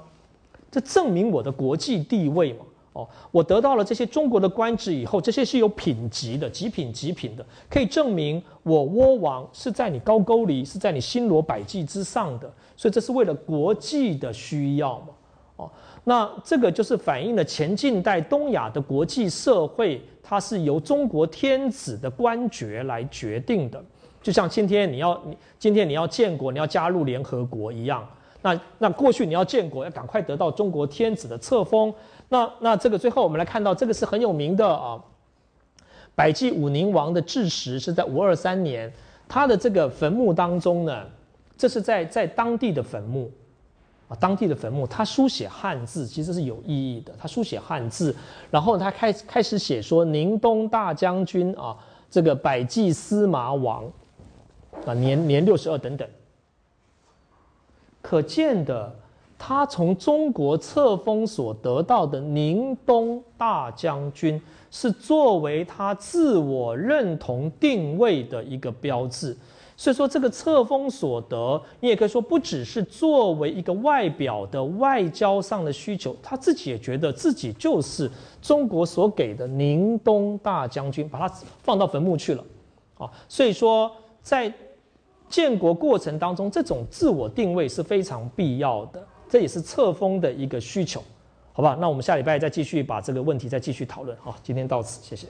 这证明我的国际地位嘛。哦，我得到了这些中国的官职以后，这些是有品级的，极品极品的，可以证明我倭王是在你高句丽，是在你新罗百济之上的。所以这是为了国际的需要嘛。哦。那这个就是反映了前近代东亚的国际社会，它是由中国天子的官爵来决定的，就像今天你要你今天你要建国，你要加入联合国一样。那那过去你要建国，要赶快得到中国天子的册封。那那这个最后我们来看到，这个是很有名的啊，百济武宁王的治时是在五二三年，他的这个坟墓当中呢，这是在在当地的坟墓啊。当地的坟墓，他书写汉字其实是有意义的。他书写汉字，然后他开开始写说：“宁东大将军啊，这个百济司马王啊，年年六十二等等。”可见的，他从中国册封所得到的宁东大将军，是作为他自我认同定位的一个标志。所以说，这个册封所得，你也可以说，不只是作为一个外表的外交上的需求，他自己也觉得自己就是中国所给的宁东大将军，把他放到坟墓去了，啊，所以说在建国过程当中，这种自我定位是非常必要的，这也是册封的一个需求，好吧？那我们下礼拜再继续把这个问题再继续讨论，好，今天到此，谢谢。